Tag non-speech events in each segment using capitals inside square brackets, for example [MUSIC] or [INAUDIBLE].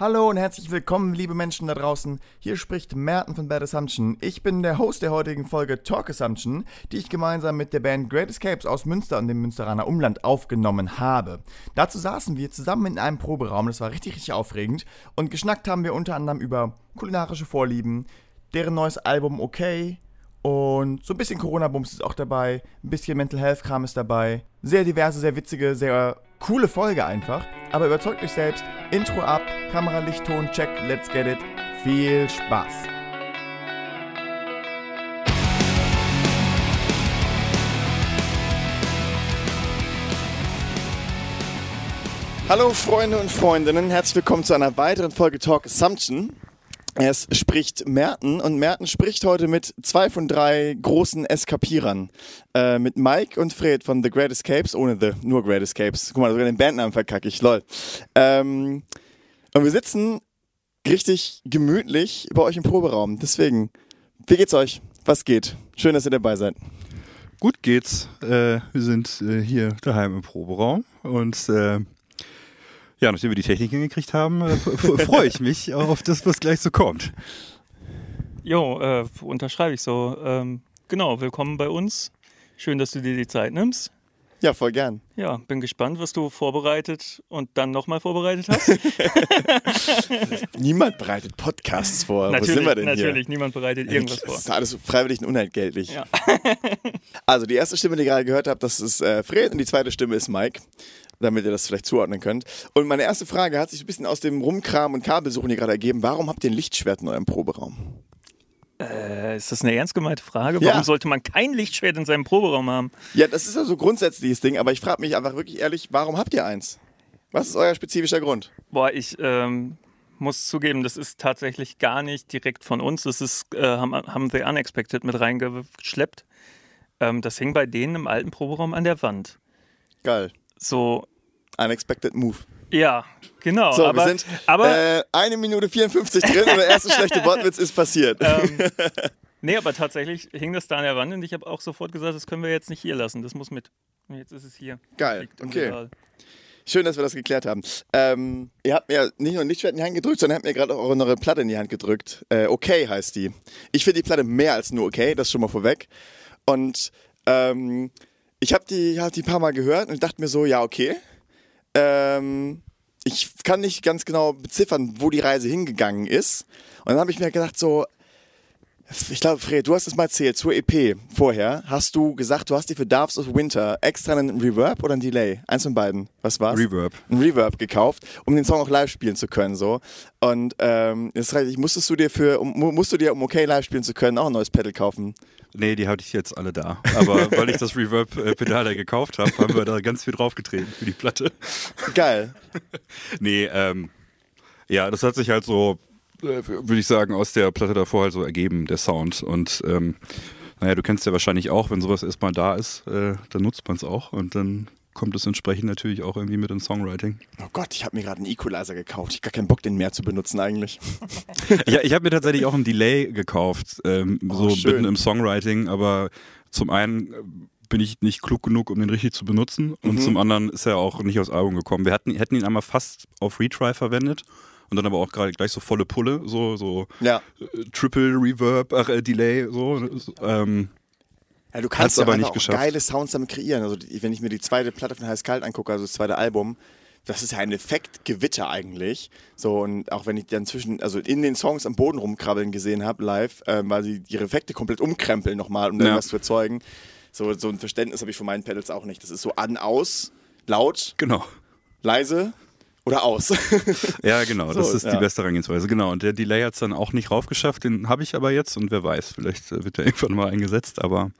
Hallo und herzlich willkommen, liebe Menschen da draußen. Hier spricht Merten von Bad Assumption. Ich bin der Host der heutigen Folge Talk Assumption, die ich gemeinsam mit der Band Great Escapes aus Münster und dem Münsteraner Umland aufgenommen habe. Dazu saßen wir zusammen in einem Proberaum, das war richtig, richtig aufregend. Und geschnackt haben wir unter anderem über kulinarische Vorlieben, deren neues Album Okay, und so ein bisschen Corona-Bums ist auch dabei, ein bisschen Mental Health-Kram ist dabei. Sehr diverse, sehr witzige, sehr coole Folge einfach. Aber überzeugt euch selbst, Intro ab, Kamera, Licht, Ton, check, let's get it. Viel Spaß! Hallo Freunde und Freundinnen, herzlich willkommen zu einer weiteren Folge Talk Assumption. Es spricht Merten und Merten spricht heute mit zwei von drei großen Eskapierern. Äh, mit Mike und Fred von The Great Escapes, ohne The, nur Great Escapes. Guck mal, sogar den Bandnamen verkacke ich, lol. Ähm, und wir sitzen richtig gemütlich bei euch im Proberaum. Deswegen, wie geht's euch? Was geht? Schön, dass ihr dabei seid. Gut geht's. Äh, wir sind äh, hier daheim im Proberaum und äh, ja, nachdem wir die Technik hingekriegt haben, äh, freue ich mich auf das, was gleich so kommt. Jo, äh, unterschreibe ich so. Ähm, genau, willkommen bei uns. Schön, dass du dir die Zeit nimmst. Ja, voll gern. Ja, bin gespannt, was du vorbereitet und dann nochmal vorbereitet hast. [LAUGHS] niemand bereitet Podcasts vor. Natürlich, Wo sind wir denn natürlich, hier? niemand bereitet irgendwas vor. Das ist alles freiwillig und unentgeltlich. Ja. [LAUGHS] also die erste Stimme, die ihr gerade gehört habt, das ist äh, Fred und die zweite Stimme ist Mike damit ihr das vielleicht zuordnen könnt. Und meine erste Frage hat sich ein bisschen aus dem Rumkram und Kabelsuchen hier gerade ergeben. Warum habt ihr ein Lichtschwert in eurem Proberaum? Äh, ist das eine ernst gemeinte Frage? Warum Ja. sollte man kein Lichtschwert in seinem Proberaum haben? Ja, das ist ja so ein grundsätzliches Ding, aber ich frage mich einfach wirklich ehrlich, warum habt ihr eins? Was ist euer spezifischer Grund? Boah, ich ähm, muss zugeben, das ist tatsächlich gar nicht direkt von uns. Das ist, äh, haben, haben The Unexpected mit reingeschleppt. Ähm, das hing bei denen im alten Proberaum an der Wand. Geil. So, Unexpected Move. ja, genau. So, aber, wir sind aber äh, eine Minute 54 drin und der erste [LAUGHS] schlechte Wortwitz ist passiert. ähm, [LAUGHS] nee, aber tatsächlich hing das da an der Wand und ich habe auch sofort gesagt, das können wir jetzt nicht hier lassen. Das muss mit. Und Jetzt ist es hier. Geil, Liegt okay. Schön, dass wir das geklärt haben. Ähm, ihr habt mir nicht nur ein Lichtschwert in die Hand gedrückt, sondern ihr habt mir gerade auch eure Platte in die Hand gedrückt. Äh, okay heißt die. Ich finde die Platte mehr als nur okay, das schon mal vorweg. Und ähm, ich habe die, hab die ein paar Mal gehört und dachte mir so, ja, okay. Ähm, ich kann nicht ganz genau beziffern, wo die Reise hingegangen ist. Und dann habe ich mir gedacht, so, ich glaube, Fred, du hast es mal erzählt, zur EP vorher, hast du gesagt, du hast dir für Darves of Winter extra einen Reverb oder einen Delay? Eins von beiden. Was war's? Reverb. Ein Reverb gekauft, um den Song auch live spielen zu können, so. Und ähm, das heißt, musstest du dir für, um, mu- musst du dir, um okay live spielen zu können, auch ein neues Pedal kaufen? Nee, die hatte ich jetzt alle da. Aber [LAUGHS] weil ich das Reverb-Pedal da gekauft habe, haben wir da ganz viel draufgetreten für die Platte. Geil. [LAUGHS] Nee, ähm, ja, das hat sich halt so, äh, würde ich sagen, aus der Platte davor halt so ergeben, der Sound. Und ähm, naja, du kennst ja wahrscheinlich auch, wenn sowas erstmal da ist, äh, dann nutzt man es auch und dann kommt es entsprechend natürlich auch irgendwie mit ins Songwriting. Oh Gott, ich habe mir gerade einen Equalizer gekauft. Ich hab gar keinen Bock, den mehr zu benutzen eigentlich. [LAUGHS] Ja, ich habe mir tatsächlich auch ein Delay gekauft, ähm, so Oh, schön. mitten im Songwriting, aber zum einen bin ich nicht klug genug, um den richtig zu benutzen und Mhm. zum anderen ist er auch nicht aufs Album gekommen. Wir hatten, hätten ihn einmal fast auf Retry verwendet und dann aber auch gerade gleich so volle Pulle, so, so Ja. äh, Triple Reverb, ach, äh, Delay, so. Ähm, Ja, du kannst ja aber nicht auch geschafft. geile Sounds damit kreieren. Also wenn ich mir die zweite Platte von Heiß Kalt angucke, also das zweite Album, das ist ja ein Effektgewitter eigentlich. So und auch wenn ich dann zwischen, also in den Songs am Boden rumkrabbeln gesehen habe live, ähm, weil sie ihre Effekte komplett umkrempeln nochmal, um dann Ja. was zu erzeugen. So, so ein Verständnis habe ich von meinen Pedals auch nicht. Das ist so an, aus, laut, genau. leise oder aus. [LAUGHS] Ja, genau, das So, ist ja. die beste Herangehensweise. Genau, und der Delay hat es dann auch nicht raufgeschafft, den habe ich aber jetzt und wer weiß, vielleicht äh, wird er [LAUGHS] irgendwann mal eingesetzt, aber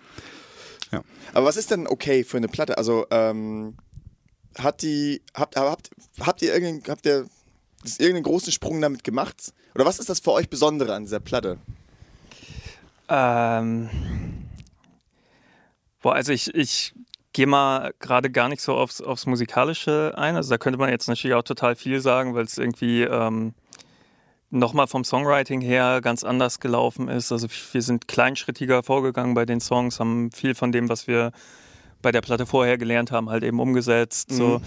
Aber was ist denn okay für eine Platte? Also, ähm, hat die, habt, habt, habt ihr irgendeinen, habt ihr das- irgendeinen großen Sprung damit gemacht? Oder was ist das für euch Besondere an dieser Platte? Ähm, boah, also ich, ich gehe mal gerade gar nicht so aufs, aufs Musikalische ein. Also da könnte man jetzt natürlich auch total viel sagen, weil es irgendwie ähm, nochmal vom Songwriting her ganz anders gelaufen ist. Also wir sind kleinschrittiger vorgegangen bei den Songs, haben viel von dem, was wir bei der Platte vorher gelernt haben, halt eben umgesetzt. So.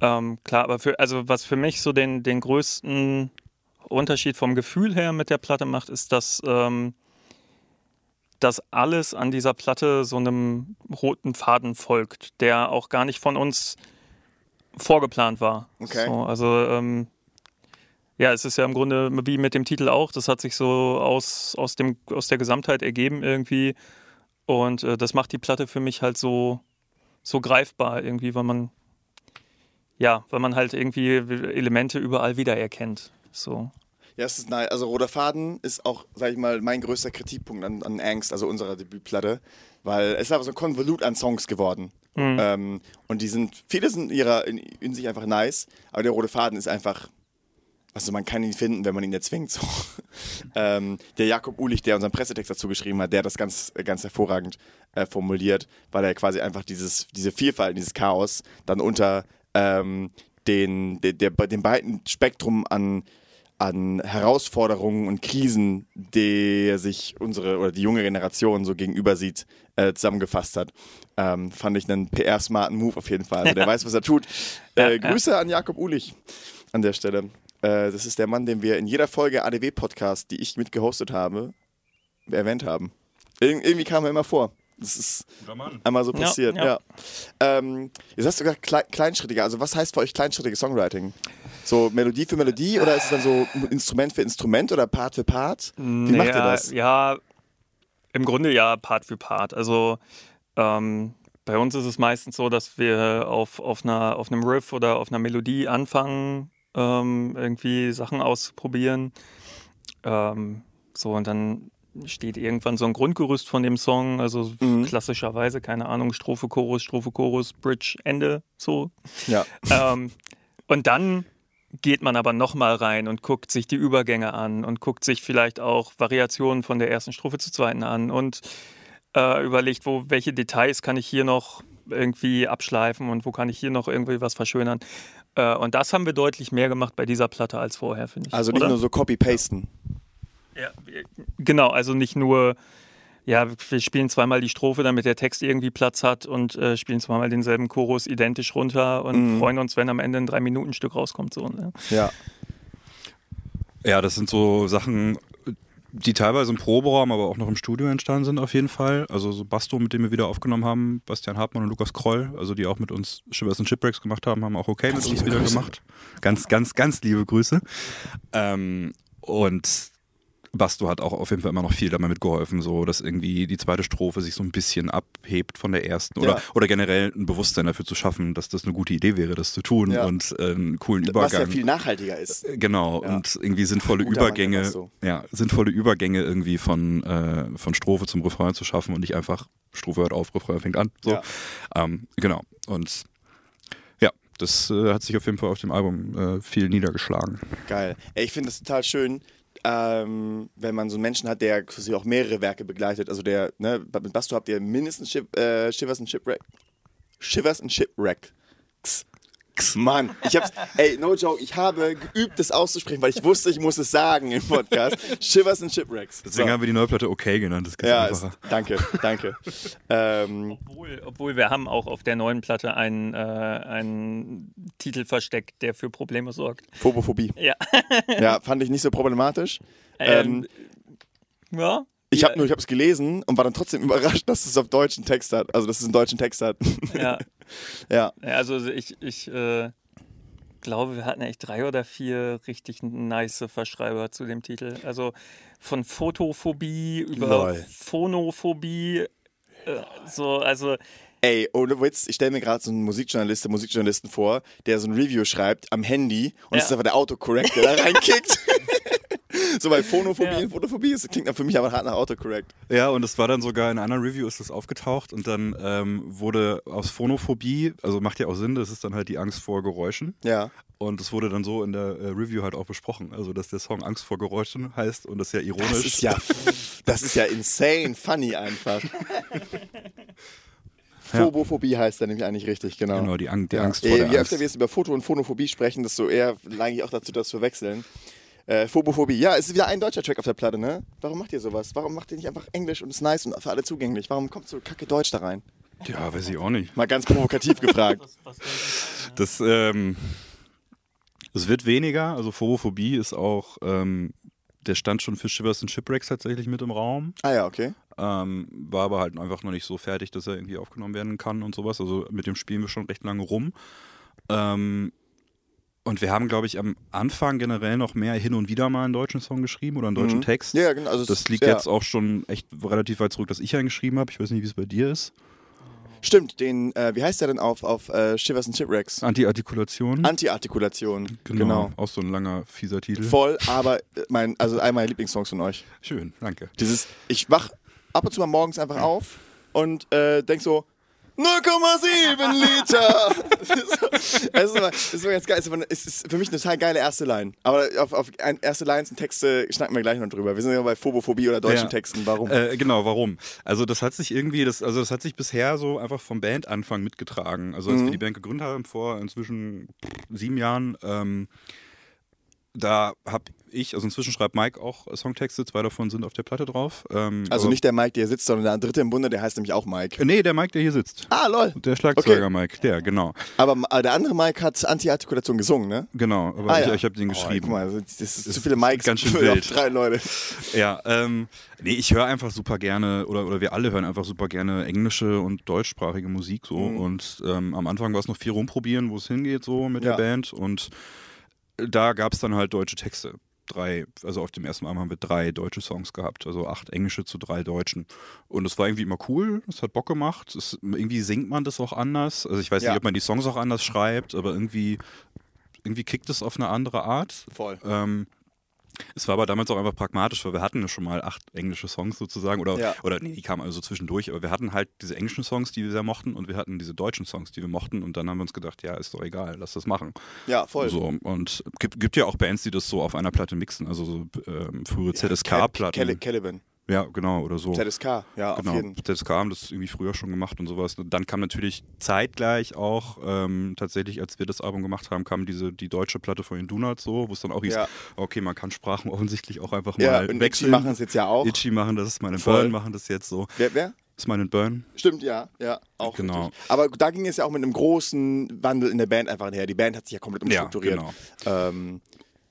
Ähm, klar, aber für, also was für mich so den, den größten Unterschied vom Gefühl her mit der Platte macht, ist, dass, ähm, dass alles an dieser Platte so einem roten Faden folgt, der auch gar nicht von uns vorgeplant war. Okay. So, also ähm, ja, es ist ja im Grunde wie mit dem Titel auch, das hat sich so aus, aus, dem, aus der Gesamtheit ergeben irgendwie. Und äh, das macht die Platte für mich halt so, so greifbar irgendwie, weil man ja, weil man halt irgendwie Elemente überall wiedererkennt. So. Ja, es ist nice. Also Roter Faden ist auch, sag ich mal, mein größter Kritikpunkt an, an Angst, also unserer Debütplatte, weil es ist aber so ein Konvolut an Songs geworden. Mhm. Ähm, und die sind, viele sind in, ihrer, in, in sich einfach nice, aber der Rote Faden ist einfach, also man kann ihn finden, wenn man ihn erzwingt. So. [LAUGHS] ähm, der Jakob Ulich, der unseren Pressetext dazu geschrieben hat, der hat das ganz, ganz hervorragend äh, formuliert, weil er quasi einfach dieses, diese Vielfalt, dieses Chaos dann unter ähm, den, der, der, dem breiten Spektrum an an Herausforderungen und Krisen, der sich unsere oder die junge Generation so gegenüber sieht, äh, zusammengefasst hat. Ähm, fand ich einen PR-smarten Move auf jeden Fall. Also der [LAUGHS] weiß, was er tut. Äh, Grüße an Jakob Ulich an der Stelle. Äh, das ist der Mann, den wir in jeder Folge ADW-Podcast, die ich mit gehostet habe, erwähnt haben. Ir irgendwie kam er immer vor. Das ist einmal so passiert, ja. Ja, ja. Ähm, jetzt hast du gesagt Kle kleinschrittiger. Also was heißt für euch kleinschrittiges Songwriting? So Melodie für Melodie oder ist es dann so Instrument für Instrument oder Part für Part? Wie macht ihr Naja, das? Ja, im Grunde ja Part für Part. Also ähm, bei uns ist es meistens so, dass wir auf, auf, einer, auf einem Riff oder auf einer Melodie anfangen, ähm, irgendwie Sachen auszuprobieren. Ähm, so, und dann steht irgendwann so ein Grundgerüst von dem Song, also Mhm. klassischerweise, keine Ahnung, Strophe, Chorus, Strophe, Chorus, Bridge, Ende, so. Ja. [LAUGHS] ähm, und dann geht man aber nochmal rein und guckt sich die Übergänge an und guckt sich vielleicht auch Variationen von der ersten Strophe zur zweiten an und äh, überlegt, wo, welche Details kann ich hier noch irgendwie abschleifen und wo kann ich hier noch irgendwie was verschönern. Äh, und das haben wir deutlich mehr gemacht bei dieser Platte als vorher, finde ich. Also nicht oder? nur so Copy-Pasten. Ja, genau, also nicht nur, ja, wir spielen zweimal die Strophe, damit der Text irgendwie Platz hat und äh, spielen zweimal denselben Chorus identisch runter und Mhm. freuen uns, wenn am Ende ein Drei-Minuten-Stück rauskommt. So, ne? Ja. Ja, das sind so Sachen, die teilweise im Proberaum, aber auch noch im Studio entstanden sind auf jeden Fall. Also so Basto, mit dem wir wieder aufgenommen haben, Bastian Hartmann und Lukas Kroll, also die auch mit uns Shivers and Shipwrecks gemacht haben, haben auch okay mit uns wieder Grüße. gemacht. Ganz, ganz, ganz liebe Grüße. Ähm, und Basto hat auch auf jeden Fall immer noch viel dabei mitgeholfen, so dass irgendwie die zweite Strophe sich so ein bisschen abhebt von der ersten oder, Ja. oder generell ein Bewusstsein dafür zu schaffen, dass das eine gute Idee wäre, das zu tun Ja. und äh, einen coolen Was ja Übergang. viel nachhaltiger ist. Genau, Ja. und irgendwie sinnvolle Mann, Übergänge, Basto. ja, sinnvolle Übergänge irgendwie von, äh, von Strophe zum Refrain zu schaffen und nicht einfach Strophe hört auf, Refrain fängt an. So. Ähm, genau. Und ja, das äh, hat sich auf jeden Fall auf dem Album äh, viel niedergeschlagen. Geil. Ey, ich finde das total schön, ähm, wenn man so einen Menschen hat, der quasi auch mehrere Werke begleitet. Also der, ne, mit Basto habt ihr mindestens Ship, äh, Shivers and Shipwreck. Shivers and Shipwreck. X. X. Mann, ich hab's, ey, no joke, ich habe geübt, das auszusprechen, weil ich wusste, ich muss es sagen im Podcast. Shivers and Shipwrecks. Deswegen So. haben wir die neue Platte okay genannt. Das ist ganz Ja, ist, danke, danke. [LAUGHS] ähm, Obwohl, obwohl wir haben auch auf der neuen Platte einen, äh, einen Titel versteckt, der für Probleme sorgt. Phobophobie. Ja. [LAUGHS] Ja, fand ich nicht so problematisch. Ähm, Ähm, ja. ich habe nur, ich habe es gelesen und war dann trotzdem überrascht, dass es auf deutschen Text hat. Also, dass es einen deutschen Text hat. Ja. [LAUGHS] ja. Also ich, ich äh, glaube, wir hatten echt drei oder vier richtig nice Verschreiber zu dem Titel. Also von Photophobie über Lol. Phonophobie. Äh, so, also Ey, ohne Witz, ich stelle mir gerade so einen Musikjournalisten, Musikjournalisten vor, der so ein Review schreibt am Handy und es Ja. ist einfach der Autocorrect, der da reinkickt. [LAUGHS] [LAUGHS] so bei Phonophobie Ja. und Photophobie, das klingt dann für mich aber hart nach Autocorrect. Ja, und es war dann sogar in einer Review ist das aufgetaucht und dann ähm, wurde aus Phonophobie, also macht ja auch Sinn, das ist dann halt die Angst vor Geräuschen. Ja. Und es wurde dann so in der äh, Review halt auch besprochen, also dass der Song Angst vor Geräuschen heißt und das ist ja ironisch. Das ist ja, das ist ja insane funny einfach. [LAUGHS] Phobophobie heißt da nämlich eigentlich richtig, genau. Genau, die, Ang die Ja. Angst vor Äh, der Je Angst. öfter wir jetzt über Foto- und Phonophobie sprechen, desto eher neige ich auch dazu, das zu verwechseln. Äh, Phobophobie, ja, es ist wieder ein deutscher Track auf der Platte, ne? Warum macht ihr sowas? Warum macht ihr nicht einfach Englisch und ist nice und für alle zugänglich? Warum kommt so kacke Deutsch da rein? Ja, weiß ich auch nicht. Mal ganz provokativ gefragt. [LAUGHS] Das, ähm, Es wird weniger, also Phobophobie ist auch, ähm, der stand schon für Shivers and Shipwrecks tatsächlich mit im Raum. Ah ja, okay. Ähm, war aber halt einfach noch nicht so fertig, dass er irgendwie aufgenommen werden kann und sowas. Also mit dem spielen wir schon recht lange rum. Ähm, und wir haben, glaube ich, am Anfang generell noch mehr hin und wieder mal einen deutschen Song geschrieben oder einen deutschen Mhm. Text. Ja, genau. Also Das liegt sehr- jetzt auch schon echt relativ weit zurück, dass ich einen geschrieben habe. Ich weiß nicht, wie es bei dir ist. Stimmt, den, äh, wie heißt der denn auf, auf äh, Shivers and Shipwrecks? Anti-Artikulation. Anti-Artikulation. genau. Auch so ein langer, fieser Titel. Voll, aber äh, mein, also einer meiner Lieblingssongs von euch. Schön, danke. Dieses, ich wach ab und zu mal morgens einfach auf und äh, denk so, 0,7 Liter. [LAUGHS] es ist es ist immer ganz geil. Es ist für mich eine total geile erste Line. Aber auf, auf ein- erste Lines und Texte schnacken wir gleich noch drüber. Wir sind ja bei Phobophobie oder deutschen Ja. Texten. Warum? Äh, genau, warum? Also das hat sich irgendwie, das, also das hat sich bisher so einfach vom Bandanfang mitgetragen. Also als Mhm. wir die Band gegründet haben vor inzwischen sieben Jahren, ähm, da habe ich, also inzwischen schreibt Mike auch Songtexte, zwei davon sind auf der Platte drauf. Ähm, also nicht der Mike, der hier sitzt, sondern der dritte im Bunde, der heißt nämlich auch Mike. Äh, Nee, der Mike, der hier sitzt. Ah, lol. Der Schlagzeuger Mike, der, genau. Aber äh, der andere Mike hat Anti-Artikulation gesungen, ne? Genau, aber Ah, ich, ja. ich habe den Oh, geschrieben. guck mal, das ist, Ist- zu viele Mikes ganz schön für wild. drei Leute. Ja, ähm, nee, ich höre einfach super gerne, oder, oder wir alle hören einfach super gerne englische und deutschsprachige Musik so. Mhm. Und ähm, am Anfang war es noch viel rumprobieren, wo es hingeht, so mit Ja. der Band. Und da gab es dann halt deutsche Texte. Drei, also auf dem ersten Album haben wir drei deutsche Songs gehabt, also acht englische zu drei deutschen. Und es war irgendwie immer cool, es hat Bock gemacht. Es, irgendwie singt man das auch anders. Also ich weiß Ja. nicht, ob man die Songs auch anders schreibt, aber irgendwie, irgendwie kickt es auf eine andere Art. Voll. Ähm, es war aber damals auch einfach pragmatisch, weil wir hatten ja schon mal acht englische Songs sozusagen. Oder, Ja. oder nee, die kamen also zwischendurch, aber wir hatten halt diese englischen Songs, die wir sehr mochten, und wir hatten diese deutschen Songs, die wir mochten. Und dann haben wir uns gedacht, ja, ist doch egal, lass das machen. Ja, voll. So, und gibt, gibt ja auch Bands, die das so auf einer Platte mixen, also so ähm, frühere ZSK-Platten. Kelly, Caliban. Ja, genau, oder so. ZSK, ja, Genau, auf jeden ZSK haben das irgendwie früher schon gemacht und sowas. Und dann kam natürlich zeitgleich auch, ähm, tatsächlich, als wir das Album gemacht haben, kam diese die deutsche Platte von den Donuts so, wo es dann auch hieß, Ja. okay, man kann Sprachen [LAUGHS] offensichtlich auch einfach Ja, mal und Itchy wechseln. machen es jetzt ja auch. Itchy machen das, and Voll. Burn machen das jetzt so. Wer, wer? Smile and Burn. Stimmt, ja, ja, auch. Genau. richtig. Aber da ging es ja auch mit einem großen Wandel in der Band einfach her. Die Band hat sich ja komplett Ja, umstrukturiert. genau. ähm,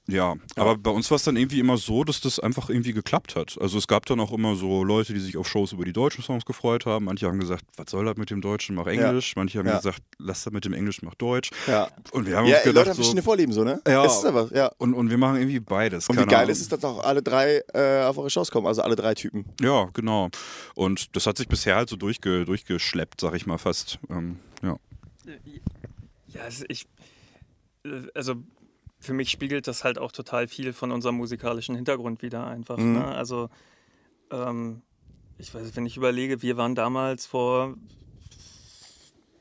Ja, aber bei uns war es dann irgendwie immer so, dass das einfach irgendwie geklappt hat. Also es gab dann auch immer so Leute, die sich auf Shows über die deutschen Songs gefreut haben. Manche haben gesagt, was soll das mit dem Deutschen, mach Englisch. Manche haben Ja. gesagt, lass das mit dem Englisch, mach Deutsch. ja. Und wir haben Ja, uns Leute gedacht, haben so, verschiedene Vorlieben, so, ne? Ja. Ist aber, ja. und, und wir machen irgendwie beides. Und wie geil Ahnung. ist es, dass auch alle drei äh, auf eure Shows kommen, also alle drei Typen. Ja, genau. Und das hat sich bisher halt so durchge, durchgeschleppt, sag ich mal fast. Ähm, ja. Ja, also ich, äh, also für mich spiegelt das halt auch total viel von unserem musikalischen Hintergrund wieder einfach. Mhm. Ne? Also ähm, ich weiß, wenn ich überlege, wir waren damals vor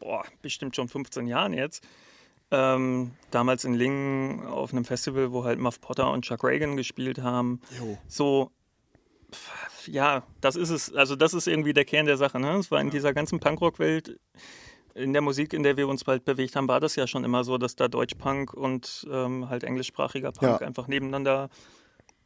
boah, bestimmt schon 15 Jahren jetzt. Ähm, damals in Lingen auf einem Festival, wo halt Muff Potter und Chuck Reagan gespielt haben. Jo. So, pf, ja, das ist es. Also, das ist irgendwie der Kern der Sache. Ne? Es war in dieser ganzen Punkrock-Welt, in der Musik, in der wir uns bald bewegt haben, war das ja schon immer so, dass da Deutschpunk und ähm, halt englischsprachiger Punk Ja. einfach nebeneinander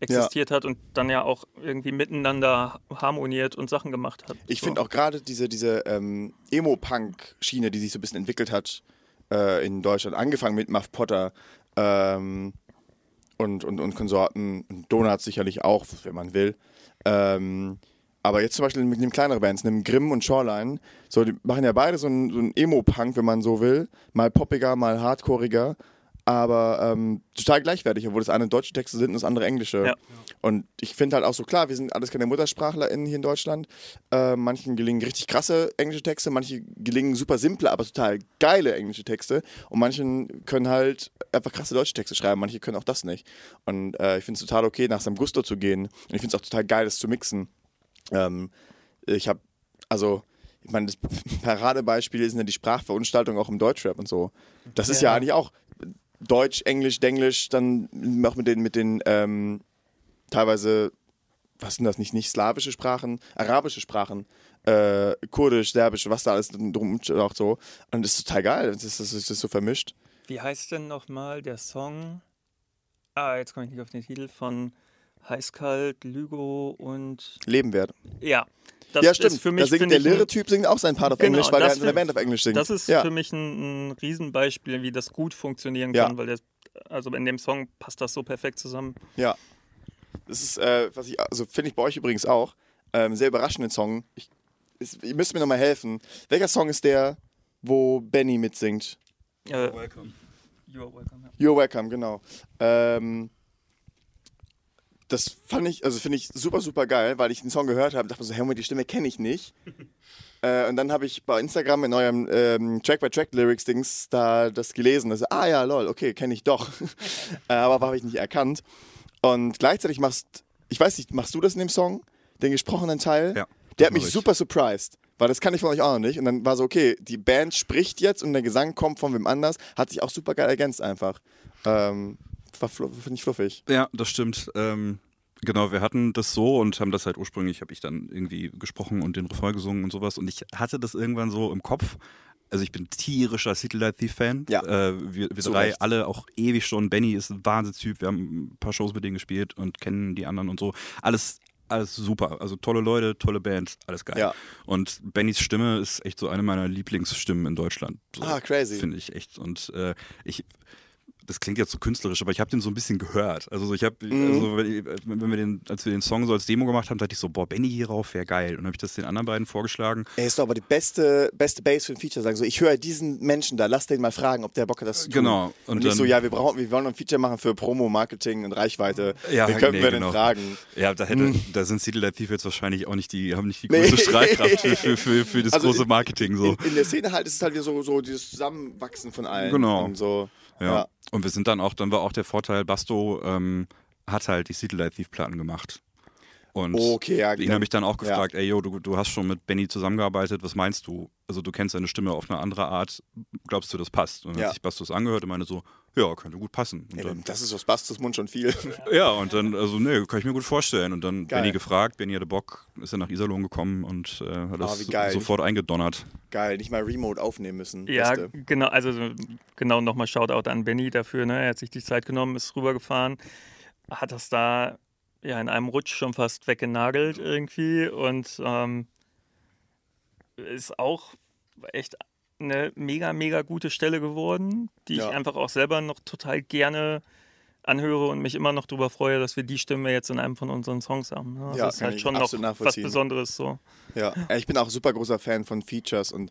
existiert hat und dann ja auch irgendwie miteinander harmoniert und Sachen gemacht hat. Ich So. finde auch gerade diese, diese ähm, Emo-Punk-Schiene, die sich so ein bisschen entwickelt hat äh, in Deutschland, angefangen mit Muff Potter ähm, und, und, und Konsorten, und Donuts sicherlich auch, wenn man will. Ähm, aber jetzt zum Beispiel mit den kleineren Bands, einem Grimm und Shoreline, so, die machen ja beide so einen so einen Emo-Punk, wenn man so will. Mal poppiger, mal hardcoreiger, aber ähm, total gleichwertig, obwohl das eine deutsche Texte sind und das andere englische. Ja. Und ich finde halt auch so klar, wir sind alles keine MuttersprachlerInnen hier in Deutschland. Äh, manchen gelingen richtig krasse englische Texte, manche gelingen super simple, aber total geile englische Texte. Und manchen können halt einfach krasse deutsche Texte schreiben, manche können auch das nicht. Und äh, ich finde es total okay, nach seinem Gusto zu gehen. Und ich finde es auch total geil, das zu mixen. Ähm, ich habe, also, ich meine, das [LAUGHS] Paradebeispiel ist ja die Sprachverunstaltung auch im Deutschrap und so. Das ist ja, Ja. eigentlich auch Deutsch, Englisch, Denglisch, dann auch mit den, mit den ähm, teilweise, was sind das nicht, nicht slawische Sprachen, arabische Sprachen, äh, kurdisch, serbisch, was da alles drum auch so. Und das ist total geil, das ist, das ist, das ist so vermischt. Wie heißt denn nochmal der Song? Ah, jetzt komme ich nicht auf den Titel von Heißkalt, Lügo und. Leben wert. Ja, das ja, stimmt. ist für mich. da singt der Lehre-Typ singt auch seinen Part auf Genau, Englisch, weil das er in find- Band auf Englisch singt. Das ist ja. für mich ein, ein Riesenbeispiel, wie das gut funktionieren Ja. kann, weil der also in dem Song passt das so perfekt zusammen. Ja. Das ist, äh, was ich, also finde ich bei euch übrigens auch, ähm, sehr überraschenden Song. Ich, ist, ihr müsst mir nochmal helfen. Welcher Song ist der, wo Benny mitsingt? Äh, Welcome. you're welcome. Ja. You're welcome, genau. Ähm, das fand ich, also finde ich super, super geil, weil ich den Song gehört habe und dachte mir so, hey, Moment, die Stimme kenne ich nicht. [LAUGHS] äh, und dann habe ich bei Instagram in eurem ähm, Track-by-Track-Lyrics-Dings da das gelesen. Also, ah ja, lol, okay, kenne ich doch. [LAUGHS] äh, aber habe ich nicht erkannt. Und gleichzeitig machst, ich weiß nicht, machst du das in dem Song? Den gesprochenen Teil? Ja, Der hat mich ich. super surprised. Weil das kann ich von euch auch noch nicht. Und dann war so, okay, die Band spricht jetzt und der Gesang kommt von wem anders. Hat sich auch super geil ergänzt einfach. Ähm, war flu- finde ich fluffig. Ja, das stimmt. Ähm, genau, wir hatten das so und haben das halt ursprünglich, habe ich dann irgendwie gesprochen und den Refrain gesungen und sowas. Und ich hatte das irgendwann so im Kopf. Also ich bin tierischer City Light Thief Fan. Ja. Äh, wir wir Zu drei Recht. alle auch ewig schon. Benny ist ein Wahnsinnstyp. Wir haben ein paar Shows mit denen gespielt und kennen die anderen und so. Alles, alles super. Also tolle Leute, tolle Band, alles geil. Ja. Und Bennys Stimme ist echt so eine meiner Lieblingsstimmen in Deutschland. So, Ah, crazy. Finde ich echt. Und äh, ich, das klingt jetzt so künstlerisch, aber ich habe den so ein bisschen gehört. Also so, ich habe, Mhm. also, wenn, wir den, als wir den Song so als Demo gemacht haben, dachte ich so, boah, Benny hierauf wäre geil. Und dann habe ich das den anderen beiden vorgeschlagen. Er ist doch aber die beste, beste Bass für ein Feature sagen. So, ich höre diesen Menschen da, lass den mal fragen, ob der Bock hat, das zu tun. Genau. Und, Und nicht so, dann- ja, wir brauchen, wir wollen ein Feature machen für Promo, Marketing und Reichweite. Ja, wir könnten nee, wir genau. den fragen. Ja, da hätte, Mhm. da sind Light Thief jetzt wahrscheinlich auch nicht die, haben nicht die [LAUGHS] Nee. größte Strahlkraft für, für, für, für das Also große in- Marketing so. In, in der Szene halt ist es halt wieder so, so dieses Zusammenwachsen von allen. Genau. Und so, Ja. ja. Und wir sind dann auch, dann war auch der Vorteil, Basto ähm, hat halt die City Light Thief Platten gemacht. Und Okay, ja. ihn habe ich dann auch Ja. gefragt, ey, yo, du, du hast schon mit Benny zusammengearbeitet, was meinst du? Also du kennst seine Stimme auf eine andere Art, glaubst du, das passt? Und dann Ja. hat sich Bastos angehört und meinte so, ja, könnte gut passen. Und Ey, dann, das ist aus Bastos Mund schon viel. [LAUGHS] ja, und dann, also nee, kann ich mir gut vorstellen. Und dann Geil. Benny gefragt, Benny hatte Bock, ist er nach Iserlohn gekommen und äh, hat Ah, das sofort eingedonnert. Geil, nicht mal Remote aufnehmen müssen. Ja, Beste. genau, also genau nochmal Shoutout an Benny dafür, ne? Er hat sich die Zeit genommen, ist rübergefahren, hat das da ja in einem Rutsch schon fast weggenagelt irgendwie und ähm, ist auch echt eine mega, mega gute Stelle geworden, die Ja. ich einfach auch selber noch total gerne anhöre und mich immer noch darüber freue, dass wir die Stimme jetzt in einem von unseren Songs haben. Das Ja, ist kann halt schon noch was. Besonderes so. Ja, ich bin auch super großer Fan von Features und